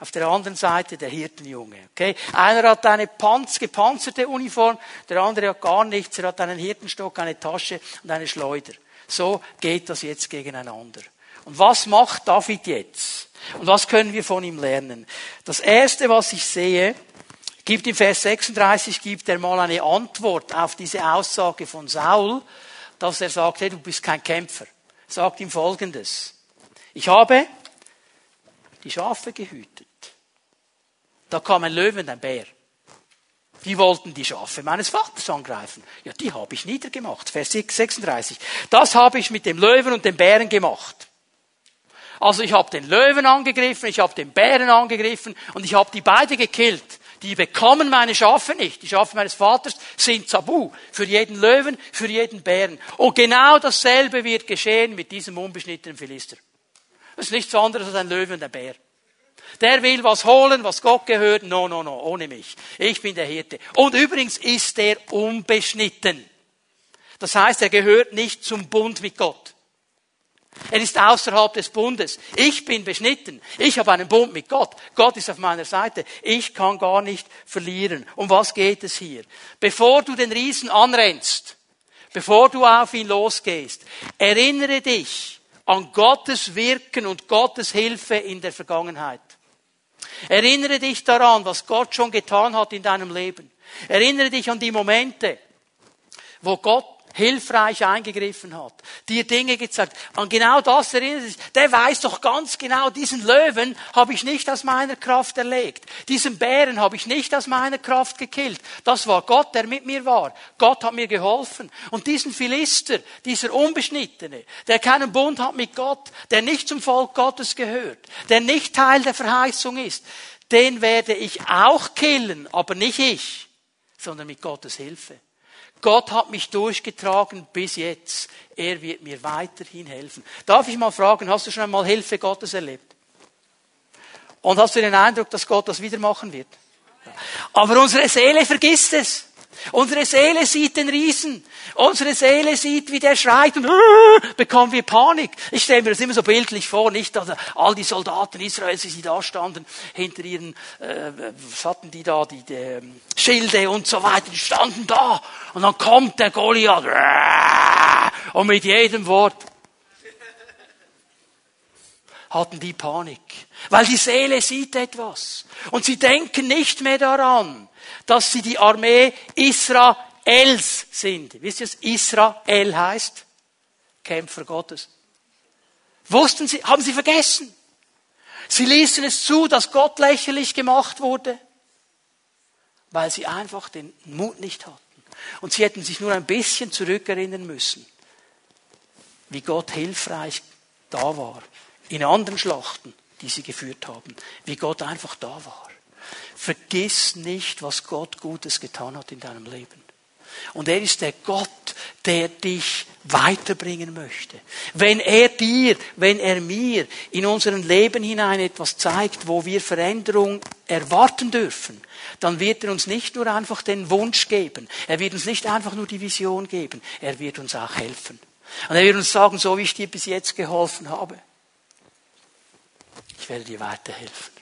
auf der anderen Seite der Hirtenjunge. Okay? Einer hat eine Panz, gepanzerte Uniform, der andere hat gar nichts. Er hat einen Hirtenstock, eine Tasche und eine Schleuder. So geht das jetzt gegeneinander. Und was macht David jetzt? Und was können wir von ihm lernen? Das erste, was ich sehe, gibt im Vers 36, gibt er mal eine Antwort auf diese Aussage von Saul, dass er sagt, hey, du bist kein Kämpfer. Er sagt ihm Folgendes. Ich habe die Schafe gehütet. Da kam ein Löwe und ein Bär. Die wollten die Schafe meines Vaters angreifen. Ja, die habe ich niedergemacht. Vers 36. Das habe ich mit dem Löwen und dem Bären gemacht. Also ich habe den Löwen angegriffen, ich habe den Bären angegriffen und ich habe die beide gekillt. Die bekommen meine Schafe nicht. Die Schafe meines Vaters sind Tabu. Für jeden Löwen, für jeden Bären. Und genau dasselbe wird geschehen mit diesem unbeschnittenen Philister. Das ist nichts anderes als ein Löwe und ein Bär. Der will was holen, was Gott gehört. No, no, no, ohne mich. Ich bin der Hirte. Und übrigens ist er unbeschnitten. Das heißt, er gehört nicht zum Bund mit Gott. Er ist außerhalb des Bundes. Ich bin beschnitten. Ich habe einen Bund mit Gott. Gott ist auf meiner Seite. Ich kann gar nicht verlieren. Um was geht es hier? Bevor du den Riesen anrennst, bevor du auf ihn losgehst, erinnere dich an Gottes Wirken und Gottes Hilfe in der Vergangenheit. Erinnere dich daran, was Gott schon getan hat in deinem Leben. Erinnere dich an die Momente, wo Gott hilfreich eingegriffen hat, dir Dinge gezeigt. An genau das erinnert sich. Der weiß doch ganz genau, diesen Löwen habe ich nicht aus meiner Kraft erlegt. Diesen Bären habe ich nicht aus meiner Kraft gekillt. Das war Gott, der mit mir war. Gott hat mir geholfen. Und diesen Philister, dieser Unbeschnittene, der keinen Bund hat mit Gott, der nicht zum Volk Gottes gehört, der nicht Teil der Verheißung ist, den werde ich auch killen, aber nicht ich, sondern mit Gottes Hilfe. Gott hat mich durchgetragen bis jetzt. Er wird mir weiterhin helfen. Darf ich mal fragen, hast du schon einmal Hilfe Gottes erlebt? Und hast du den Eindruck, dass Gott das wieder machen wird? Aber unsere Seele vergisst es. Unsere Seele sieht den Riesen. Unsere Seele sieht, wie der schreit und uh, bekommen wir Panik. Ich stelle mir das immer so bildlich vor, nicht dass all die Soldaten Israels, sie da standen, hinter ihren, äh, was hatten die da, die, die ähm, Schilde und so weiter, die standen da. Und dann kommt der Goliath uh, und mit jedem Wort hatten die Panik. Weil die Seele sieht etwas. Und sie denken nicht mehr daran, dass sie die Armee Israels sind. Wisst ihr, was Israel heißt? Kämpfer Gottes. Wussten sie, haben sie vergessen. Sie ließen es zu, dass Gott lächerlich gemacht wurde, weil sie einfach den Mut nicht hatten. Und sie hätten sich nur ein bisschen zurückerinnern müssen, wie Gott hilfreich da war. In anderen Schlachten, die sie geführt haben. Wie Gott einfach da war. Vergiss nicht, was Gott Gutes getan hat in deinem Leben. Und er ist der Gott, der dich weiterbringen möchte. Wenn er dir, wenn er mir in unserem Leben hinein etwas zeigt, wo wir Veränderung erwarten dürfen, dann wird er uns nicht nur einfach den Wunsch geben, er wird uns nicht einfach nur die Vision geben, er wird uns auch helfen. Und er wird uns sagen, so wie ich dir bis jetzt geholfen habe, ich werde dir weiterhelfen.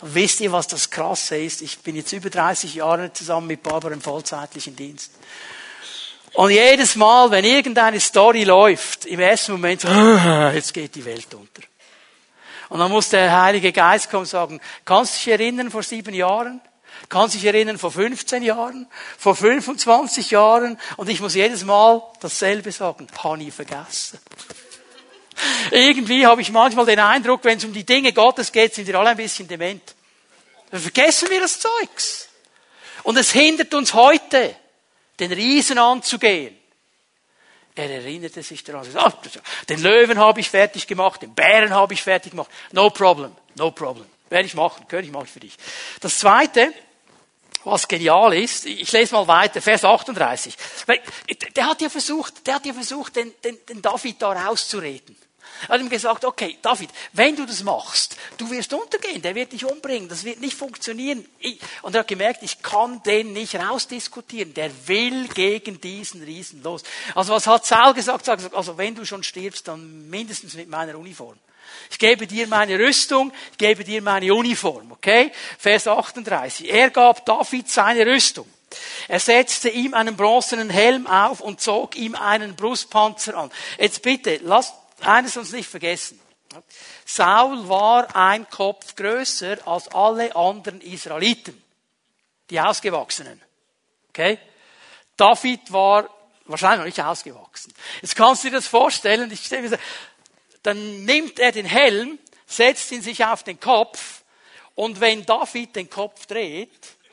Wisst ihr, was das Krasse ist? Ich bin jetzt über 30 Jahre zusammen mit Barbara im vollzeitlichen Dienst. Und jedes Mal, wenn irgendeine Story läuft, im ersten Moment so, ah, jetzt geht die Welt unter. Und dann muss der Heilige Geist kommen und sagen, kannst du dich erinnern vor sieben Jahren? Kannst du dich erinnern vor 15 Jahren? Vor 25 Jahren? Und ich muss jedes Mal dasselbe sagen, habe vergessen. Irgendwie habe ich manchmal den Eindruck, wenn es um die Dinge Gottes geht, sind wir alle ein bisschen dement. Dann vergessen wir das Zeugs. Und es hindert uns heute, den Riesen anzugehen. Er erinnerte sich daran. Ah, den Löwen habe ich fertig gemacht, den Bären habe ich fertig gemacht. No problem, no problem. Werde ich machen, mache ich für dich. Das zweite, was genial ist, ich lese mal weiter, Vers 38. Der hat ja versucht, der hat ja versucht, den, den, den David da rauszureden. Er hat ihm gesagt, okay, David, wenn du das machst, du wirst untergehen, der wird dich umbringen, das wird nicht funktionieren. Und er hat gemerkt, ich kann den nicht rausdiskutieren, der will gegen diesen Riesen los. Also was hat Saul gesagt? Also wenn du schon stirbst, dann mindestens mit meiner Uniform. Ich gebe dir meine Rüstung, ich gebe dir meine Uniform, okay? Vers 38. Er gab David seine Rüstung. Er setzte ihm einen bronzenen Helm auf und zog ihm einen Brustpanzer an. Jetzt bitte, lasst eines uns nicht vergessen. Saul war ein Kopf größer als alle anderen Israeliten. Die Ausgewachsenen. Okay? David war wahrscheinlich noch nicht ausgewachsen. Jetzt kannst du dir das vorstellen, ich stelle mir dann nimmt er den Helm, setzt ihn sich auf den Kopf und wenn David den Kopf dreht,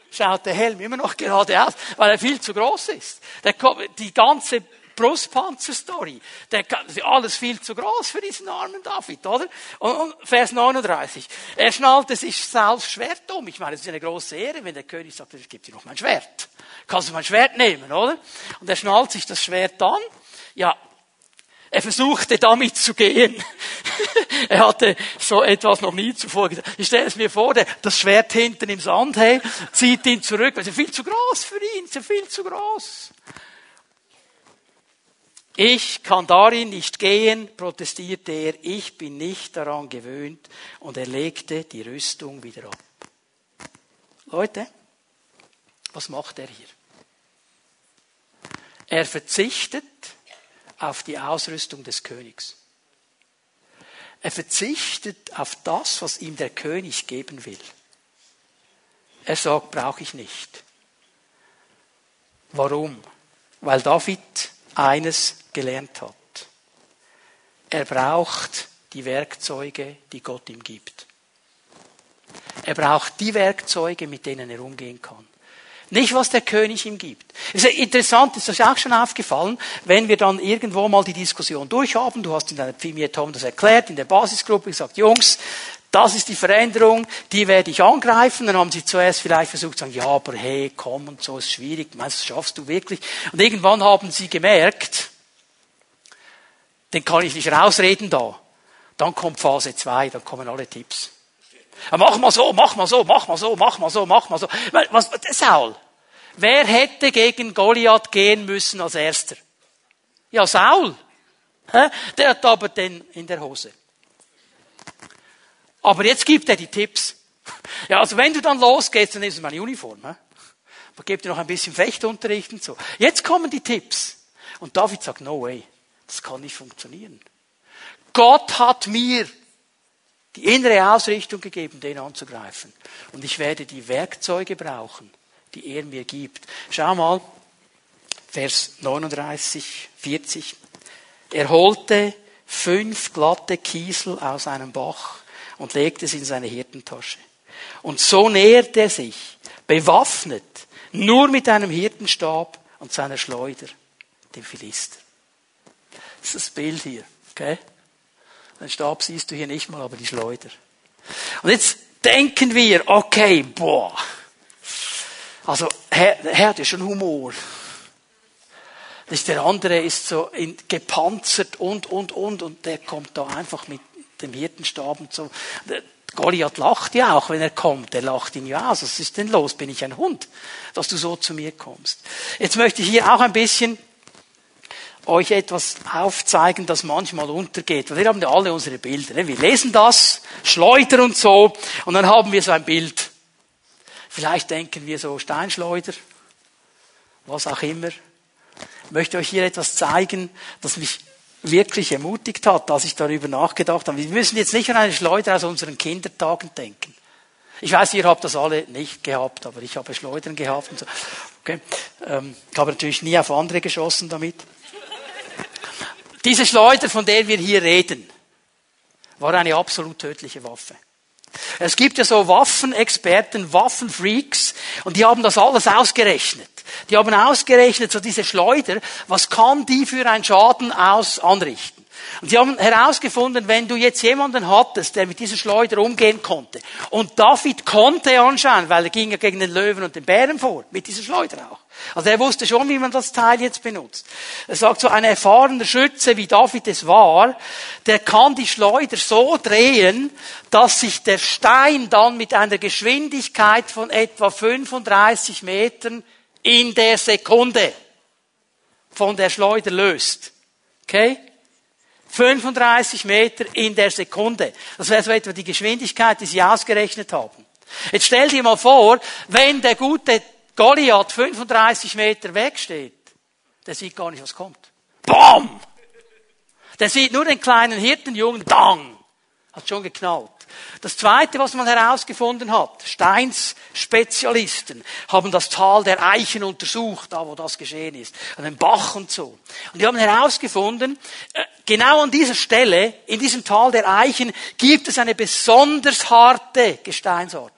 schaut der Helm immer noch geradeaus, weil er viel zu groß ist. Der Kopf, die ganze Brustpanzer-Story. Alles viel zu groß für diesen armen David, oder? Und, Vers 39. Er schnallte sich Sauls Schwert um. Ich meine, es ist eine große Ehre, wenn der König sagt, ich gebe dir noch mein Schwert. Kannst du mein Schwert nehmen, oder? Und er schnallt sich das Schwert an. Ja, er versuchte damit zu gehen. er hatte so etwas noch nie zuvor gesagt. Ich stelle es mir vor, der, das Schwert hinten im Sand, hey, zieht ihn zurück. Es ist viel zu groß für ihn, es ist viel zu groß. Ich kann darin nicht gehen, protestierte er, ich bin nicht daran gewöhnt und er legte die Rüstung wieder ab. Leute, was macht er hier? Er verzichtet auf die Ausrüstung des Königs. Er verzichtet auf das, was ihm der König geben will. Er sagt, brauche ich nicht. Warum? Weil David eines gelernt hat. Er braucht die Werkzeuge, die Gott ihm gibt. Er braucht die Werkzeuge, mit denen er umgehen kann. Nicht, was der König ihm gibt. Es ist interessant, ist das auch schon aufgefallen, wenn wir dann irgendwo mal die Diskussion durchhaben, du hast in deiner Pfimier Tom das erklärt, in der Basisgruppe gesagt, Jungs, das ist die Veränderung, die werde ich angreifen. Dann haben sie zuerst vielleicht versucht zu sagen, ja, aber hey, komm und so ist schwierig, meinst das schaffst du wirklich? Und irgendwann haben sie gemerkt, den kann ich nicht rausreden da. Dann kommt Phase 2, dann kommen alle Tipps. Mach mal so, mach mal so, mach mal so, mach mal so, mach mal so. Was, Saul. Wer hätte gegen Goliath gehen müssen als erster? Ja, Saul. Der hat aber den in der Hose. Aber jetzt gibt er die Tipps. Ja, also wenn du dann losgehst, dann nimmst du meine Uniform. He? Aber gib dir noch ein bisschen Fechtunterricht und so. Jetzt kommen die Tipps. Und David sagt, no way. Das kann nicht funktionieren. Gott hat mir die innere Ausrichtung gegeben, den anzugreifen. Und ich werde die Werkzeuge brauchen, die er mir gibt. Schau mal, Vers 39, 40. Er holte fünf glatte Kiesel aus einem Bach und legte es in seine Hirtentasche. Und so nähert er sich, bewaffnet, nur mit einem Hirtenstab und seiner Schleuder, dem Philister. Das ist das Bild hier, okay? Den Stab siehst du hier nicht mal, aber die Schleuder. Und jetzt denken wir, okay, boah. Also, er, er hat ja schon Humor. Der andere ist so in, gepanzert und, und, und, und der kommt da einfach mit dem Hirtenstab und so. Goliath lacht ja auch, wenn er kommt. Er lacht ihn ja aus. Was ist denn los? Bin ich ein Hund, dass du so zu mir kommst? Jetzt möchte ich hier auch ein bisschen euch etwas aufzeigen, das manchmal untergeht. Weil wir haben ja alle unsere Bilder. Ne? Wir lesen das, Schleuder und so, und dann haben wir so ein Bild. Vielleicht denken wir so Steinschleuder, was auch immer. Ich möchte euch hier etwas zeigen, das mich wirklich ermutigt hat, als ich darüber nachgedacht habe. Wir müssen jetzt nicht an eine Schleuder aus unseren Kindertagen denken. Ich weiß, ihr habt das alle nicht gehabt, aber ich habe Schleudern gehabt und so. Okay. Ähm, ich habe natürlich nie auf andere geschossen damit. Diese Schleuder, von der wir hier reden, war eine absolut tödliche Waffe. Es gibt ja so Waffenexperten, Waffenfreaks, und die haben das alles ausgerechnet. Die haben ausgerechnet, so diese Schleuder, was kann die für einen Schaden aus anrichten? Und sie haben herausgefunden, wenn du jetzt jemanden hattest, der mit dieser Schleuder umgehen konnte, und David konnte anscheinend, weil er ging ja gegen den Löwen und den Bären vor, mit dieser Schleuder auch. Also er wusste schon, wie man das Teil jetzt benutzt. Er sagt so, ein erfahrener Schütze, wie David es war, der kann die Schleuder so drehen, dass sich der Stein dann mit einer Geschwindigkeit von etwa 35 Metern in der Sekunde von der Schleuder löst. Okay? 35 Meter in der Sekunde. Das wäre so etwa die Geschwindigkeit, die sie ausgerechnet haben. Jetzt stell dir mal vor, wenn der gute Goliath 35 Meter wegsteht, der sieht gar nicht, was kommt. Bam! Der sieht nur den kleinen Hirtenjungen, dang! Hat schon geknallt. Das zweite, was man herausgefunden hat, Steins Spezialisten haben das Tal der Eichen untersucht, da wo das geschehen ist, an den Bach und so. Und die haben herausgefunden, äh, genau an dieser Stelle, in diesem Tal der Eichen, gibt es eine besonders harte Gesteinsart.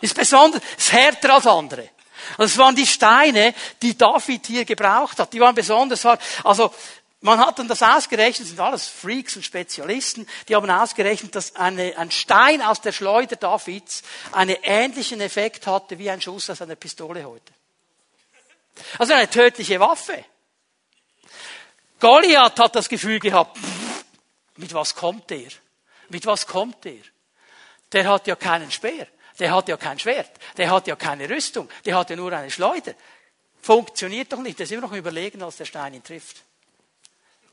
Ist besonders, ist härter als andere. Und es waren die Steine, die David hier gebraucht hat. Die waren besonders hart. Also, man hat dann das ausgerechnet, sind alles Freaks und Spezialisten, die haben ausgerechnet, dass eine, ein Stein aus der Schleuder Davids einen ähnlichen Effekt hatte wie ein Schuss aus einer Pistole heute. Also eine tödliche Waffe. Goliath hat das Gefühl gehabt, mit was kommt der? Mit was kommt der? Der hat ja keinen Speer, der hat ja kein Schwert, der hat ja keine Rüstung, der hat ja nur eine Schleuder. Funktioniert doch nicht, der ist immer noch überlegen, als der Stein ihn trifft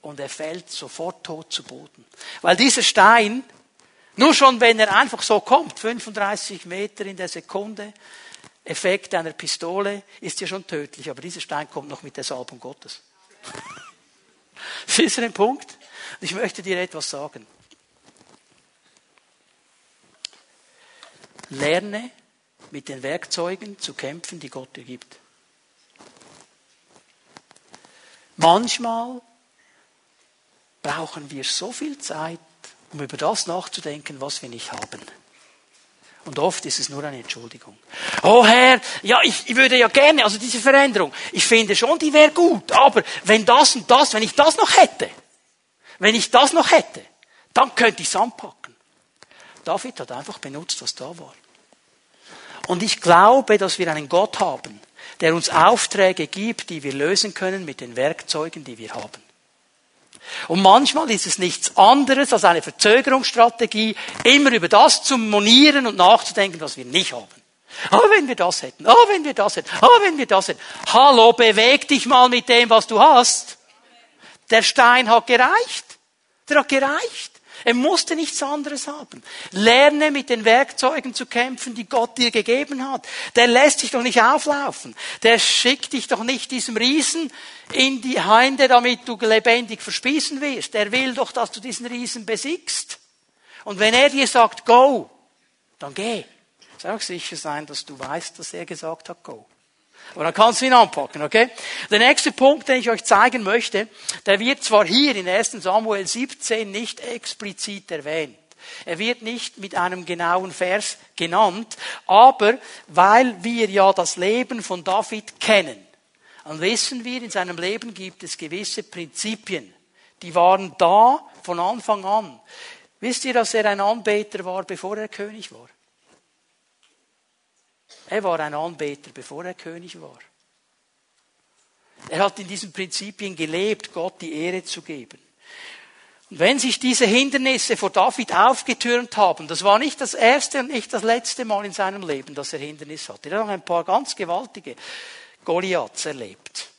und er fällt sofort tot zu Boden. Weil dieser Stein, nur schon wenn er einfach so kommt, 35 Meter in der Sekunde, Effekt einer Pistole, ist ja schon tödlich, aber dieser Stein kommt noch mit der Salbung Gottes. Siehst du den Punkt? Ich möchte dir etwas sagen. Lerne mit den Werkzeugen zu kämpfen, die Gott dir gibt. Manchmal brauchen wir so viel Zeit, um über das nachzudenken, was wir nicht haben. Und oft ist es nur eine Entschuldigung. Oh Herr, ja, ich, ich würde ja gerne, also diese Veränderung, ich finde schon, die wäre gut, aber wenn das und das, wenn ich das noch hätte, wenn ich das noch hätte, dann könnte ich es anpacken. David hat einfach benutzt, was da war. Und ich glaube, dass wir einen Gott haben, der uns Aufträge gibt, die wir lösen können mit den Werkzeugen, die wir haben. Und manchmal ist es nichts anderes als eine Verzögerungsstrategie, immer über das zu monieren und nachzudenken, was wir nicht haben. Ah, wenn wir das hätten. Ah, wenn wir das hätten. Ah, wenn wir das hätten. Hallo, beweg dich mal mit dem, was du hast. Der Stein hat gereicht. Der hat gereicht. Er musste nichts anderes haben. Lerne mit den Werkzeugen zu kämpfen, die Gott dir gegeben hat. Der lässt dich doch nicht auflaufen. Der schickt dich doch nicht diesem Riesen in die Hände, damit du lebendig verspießen wirst. Er will doch, dass du diesen Riesen besiegst. Und wenn er dir sagt, go, dann geh. Sag auch sicher sein, dass du weißt, dass er gesagt hat, go. Aber dann kannst du ihn anpacken, okay? Der nächste Punkt, den ich euch zeigen möchte, der wird zwar hier in 1 Samuel 17 nicht explizit erwähnt. Er wird nicht mit einem genauen Vers genannt, aber weil wir ja das Leben von David kennen, dann wissen wir, in seinem Leben gibt es gewisse Prinzipien. Die waren da von Anfang an. Wisst ihr, dass er ein Anbeter war, bevor er König war? Er war ein Anbeter, bevor er König war. Er hat in diesen Prinzipien gelebt, Gott die Ehre zu geben. Und wenn sich diese Hindernisse vor David aufgetürmt haben, das war nicht das erste und nicht das letzte Mal in seinem Leben, dass er Hindernis hatte. Er hat noch ein paar ganz gewaltige Goliaths erlebt.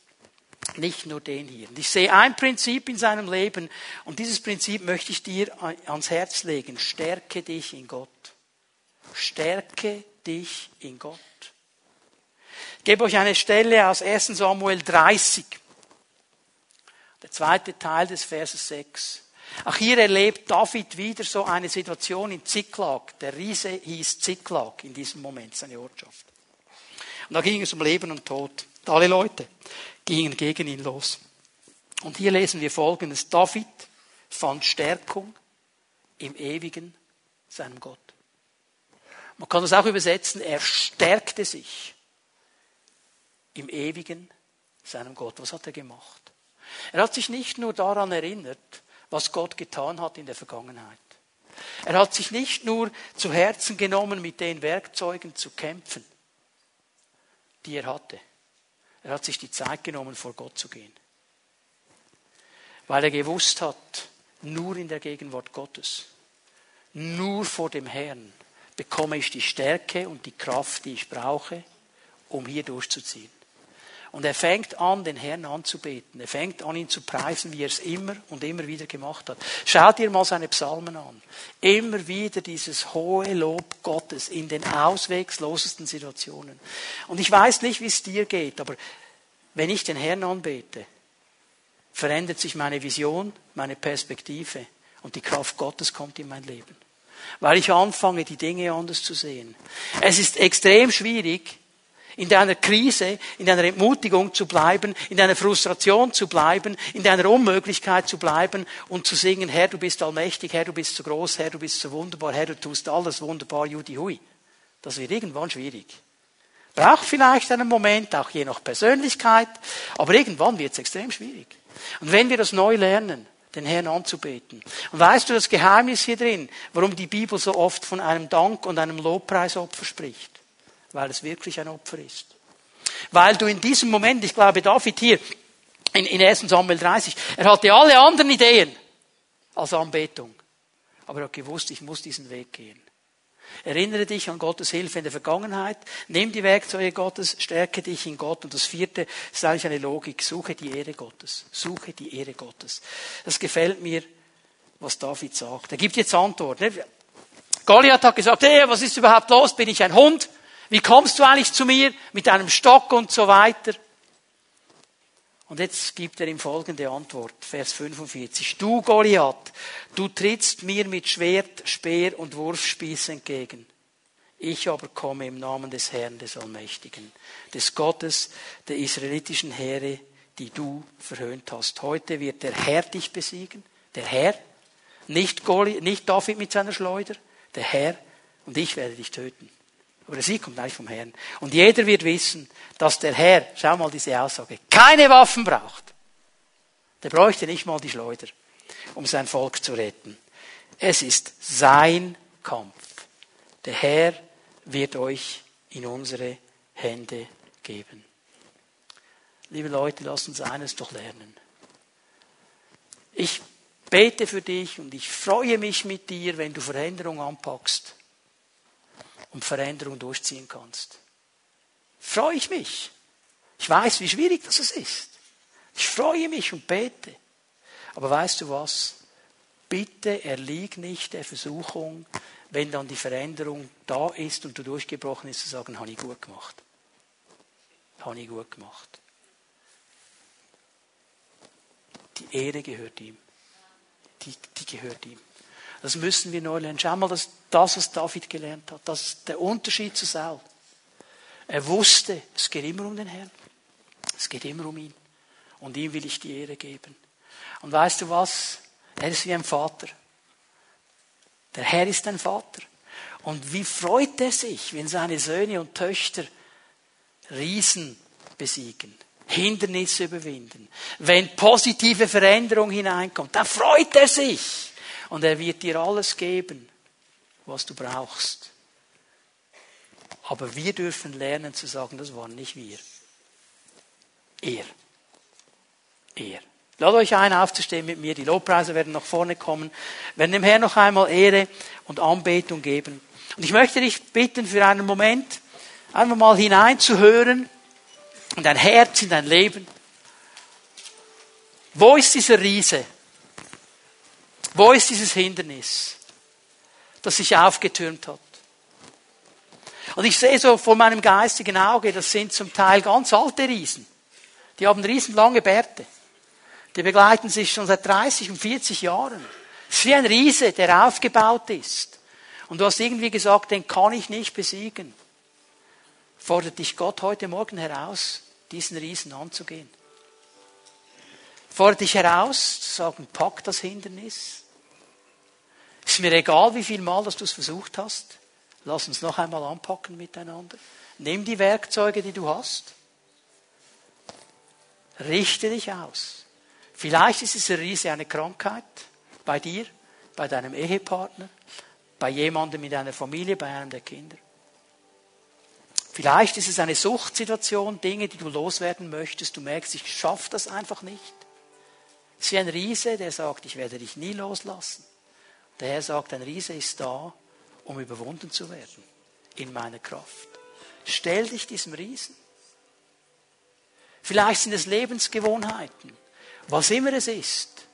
Nicht nur den hier. Und ich sehe ein Prinzip in seinem Leben und dieses Prinzip möchte ich dir ans Herz legen. Stärke dich in Gott. Stärke dich in Gott. Ich gebe euch eine Stelle aus 1 Samuel 30. Der zweite Teil des Verses 6. Auch hier erlebt David wieder so eine Situation in Ziklag. Der Riese hieß Ziklag in diesem Moment, seine Ortschaft. Und da ging es um Leben und Tod. Alle Leute gingen gegen ihn los. Und hier lesen wir Folgendes. David fand Stärkung im Ewigen, seinem Gott. Man kann das auch übersetzen, er stärkte sich im Ewigen, seinem Gott. Was hat er gemacht? Er hat sich nicht nur daran erinnert, was Gott getan hat in der Vergangenheit. Er hat sich nicht nur zu Herzen genommen, mit den Werkzeugen zu kämpfen, die er hatte. Er hat sich die Zeit genommen, vor Gott zu gehen. Weil er gewusst hat, nur in der Gegenwart Gottes, nur vor dem Herrn bekomme ich die Stärke und die Kraft, die ich brauche, um hier durchzuziehen. Und er fängt an, den Herrn anzubeten. Er fängt an, ihn zu preisen, wie er es immer und immer wieder gemacht hat. Schaut dir mal seine Psalmen an. Immer wieder dieses hohe Lob Gottes in den auswegslosesten Situationen. Und ich weiß nicht, wie es dir geht, aber wenn ich den Herrn anbete, verändert sich meine Vision, meine Perspektive und die Kraft Gottes kommt in mein Leben. Weil ich anfange, die Dinge anders zu sehen. Es ist extrem schwierig, in deiner Krise, in deiner Entmutigung zu bleiben, in deiner Frustration zu bleiben, in deiner Unmöglichkeit zu bleiben und zu singen, Herr, du bist allmächtig, Herr, du bist so groß, Herr, du bist so wunderbar, Herr, du tust alles wunderbar, Judi Hui. Das wird irgendwann schwierig. Braucht vielleicht einen Moment, auch je nach Persönlichkeit, aber irgendwann wird es extrem schwierig. Und wenn wir das neu lernen, den Herrn anzubeten. Und weißt du das Geheimnis hier drin, warum die Bibel so oft von einem Dank und einem Lobpreisopfer spricht? weil es wirklich ein Opfer ist. Weil du in diesem Moment, ich glaube David hier in, in 1 Samuel 30, er hatte alle anderen Ideen als Anbetung. Aber er hat gewusst, ich muss diesen Weg gehen. Erinnere dich an Gottes Hilfe in der Vergangenheit. Nimm die Werkzeuge Gottes, stärke dich in Gott. Und das vierte ist eigentlich eine Logik. Suche die Ehre Gottes. Suche die Ehre Gottes. Das gefällt mir, was David sagt. Er gibt jetzt Antwort. Ne? Goliath hat gesagt, hey, was ist überhaupt los? Bin ich ein Hund? Wie kommst du eigentlich zu mir mit einem Stock und so weiter? Und jetzt gibt er ihm folgende Antwort, Vers 45. Du, Goliath, du trittst mir mit Schwert, Speer und Wurfspieß entgegen. Ich aber komme im Namen des Herrn, des Allmächtigen, des Gottes der israelitischen Heere, die du verhöhnt hast. Heute wird der Herr dich besiegen, der Herr, nicht, Goliath, nicht David mit seiner Schleuder, der Herr, und ich werde dich töten. Aber der Sieg kommt eigentlich vom Herrn. Und jeder wird wissen, dass der Herr, schau mal diese Aussage, keine Waffen braucht. Der bräuchte nicht mal die Schleuder, um sein Volk zu retten. Es ist sein Kampf. Der Herr wird euch in unsere Hände geben. Liebe Leute, lasst uns eines doch lernen. Ich bete für dich und ich freue mich mit dir, wenn du Veränderung anpackst und Veränderung durchziehen kannst. Freue ich mich. Ich weiß, wie schwierig das ist. Ich freue mich und bete. Aber weißt du was? Bitte erlieg nicht der Versuchung, wenn dann die Veränderung da ist und du durchgebrochen ist, zu sagen, habe ich gut gemacht. Habe ich gut gemacht. Die Ehre gehört ihm. Die, die gehört ihm. Das müssen wir neu lernen. Schau mal, das, das, was David gelernt hat, das ist der Unterschied zu Saul. Er wusste, es geht immer um den Herrn. Es geht immer um ihn. Und ihm will ich die Ehre geben. Und weißt du was? Er ist wie ein Vater. Der Herr ist ein Vater. Und wie freut er sich, wenn seine Söhne und Töchter Riesen besiegen, Hindernisse überwinden, wenn positive Veränderung hineinkommt, dann freut er sich. Und er wird dir alles geben, was du brauchst. Aber wir dürfen lernen zu sagen, das waren nicht wir. Er. Er. Lade euch ein, aufzustehen mit mir. Die Lobpreise werden nach vorne kommen. Wir werden dem Herrn noch einmal Ehre und Anbetung geben. Und ich möchte dich bitten, für einen Moment einfach mal hineinzuhören in dein Herz, in dein Leben. Wo ist dieser Riese? Wo ist dieses Hindernis, das sich aufgetürmt hat? Und ich sehe so vor meinem geistigen Auge, das sind zum Teil ganz alte Riesen. Die haben riesenlange Bärte. Die begleiten sich schon seit 30 und 40 Jahren. Es ist wie ein Riese, der aufgebaut ist. Und du hast irgendwie gesagt, den kann ich nicht besiegen. Fordert dich Gott heute Morgen heraus, diesen Riesen anzugehen. Fordert dich heraus, zu sagen, pack das Hindernis. Ist mir egal, wie viel Mal, dass du es versucht hast. Lass uns noch einmal anpacken miteinander. Nimm die Werkzeuge, die du hast. Richte dich aus. Vielleicht ist diese Riese eine Krankheit bei dir, bei deinem Ehepartner, bei jemandem in deiner Familie, bei einem der Kinder. Vielleicht ist es eine Suchtsituation, Dinge, die du loswerden möchtest. Du merkst, ich schaffe das einfach nicht. Es ist wie ein Riese, der sagt, ich werde dich nie loslassen. Der Herr sagt, ein Riese ist da, um überwunden zu werden. In meiner Kraft. Stell dich diesem Riesen. Vielleicht sind es Lebensgewohnheiten. Was immer es ist,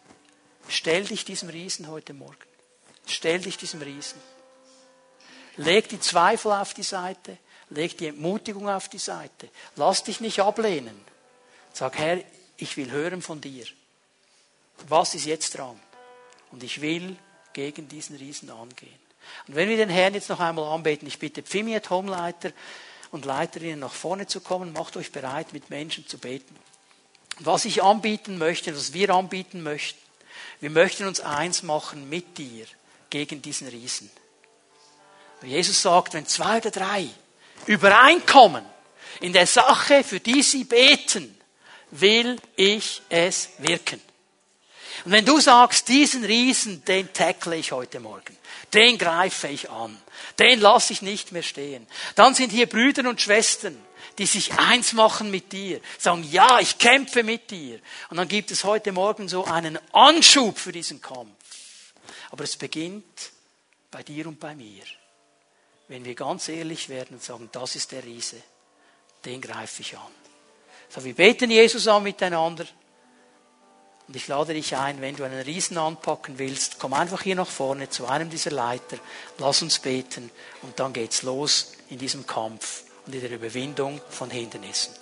stell dich diesem Riesen heute Morgen. Stell dich diesem Riesen. Leg die Zweifel auf die Seite. Leg die Entmutigung auf die Seite. Lass dich nicht ablehnen. Sag, Herr, ich will hören von dir. Was ist jetzt dran? Und ich will gegen diesen Riesen angehen. Und wenn wir den Herrn jetzt noch einmal anbeten, ich bitte Pfimiet Homeleiter und Leiterinnen nach vorne zu kommen, macht euch bereit, mit Menschen zu beten. Was ich anbieten möchte, was wir anbieten möchten, wir möchten uns eins machen mit dir gegen diesen Riesen. Jesus sagt, wenn zwei oder drei übereinkommen in der Sache, für die sie beten, will ich es wirken. Und wenn du sagst, diesen Riesen, den tackle ich heute Morgen, den greife ich an, den lasse ich nicht mehr stehen, dann sind hier Brüder und Schwestern, die sich eins machen mit dir, sagen, ja, ich kämpfe mit dir. Und dann gibt es heute Morgen so einen Anschub für diesen Kampf. Aber es beginnt bei dir und bei mir. Wenn wir ganz ehrlich werden und sagen, das ist der Riese, den greife ich an. So, wir beten Jesus an miteinander. Und ich lade dich ein, wenn du einen Riesen anpacken willst, komm einfach hier nach vorne zu einem dieser Leiter, lass uns beten und dann geht's los in diesem Kampf und in der Überwindung von Hindernissen.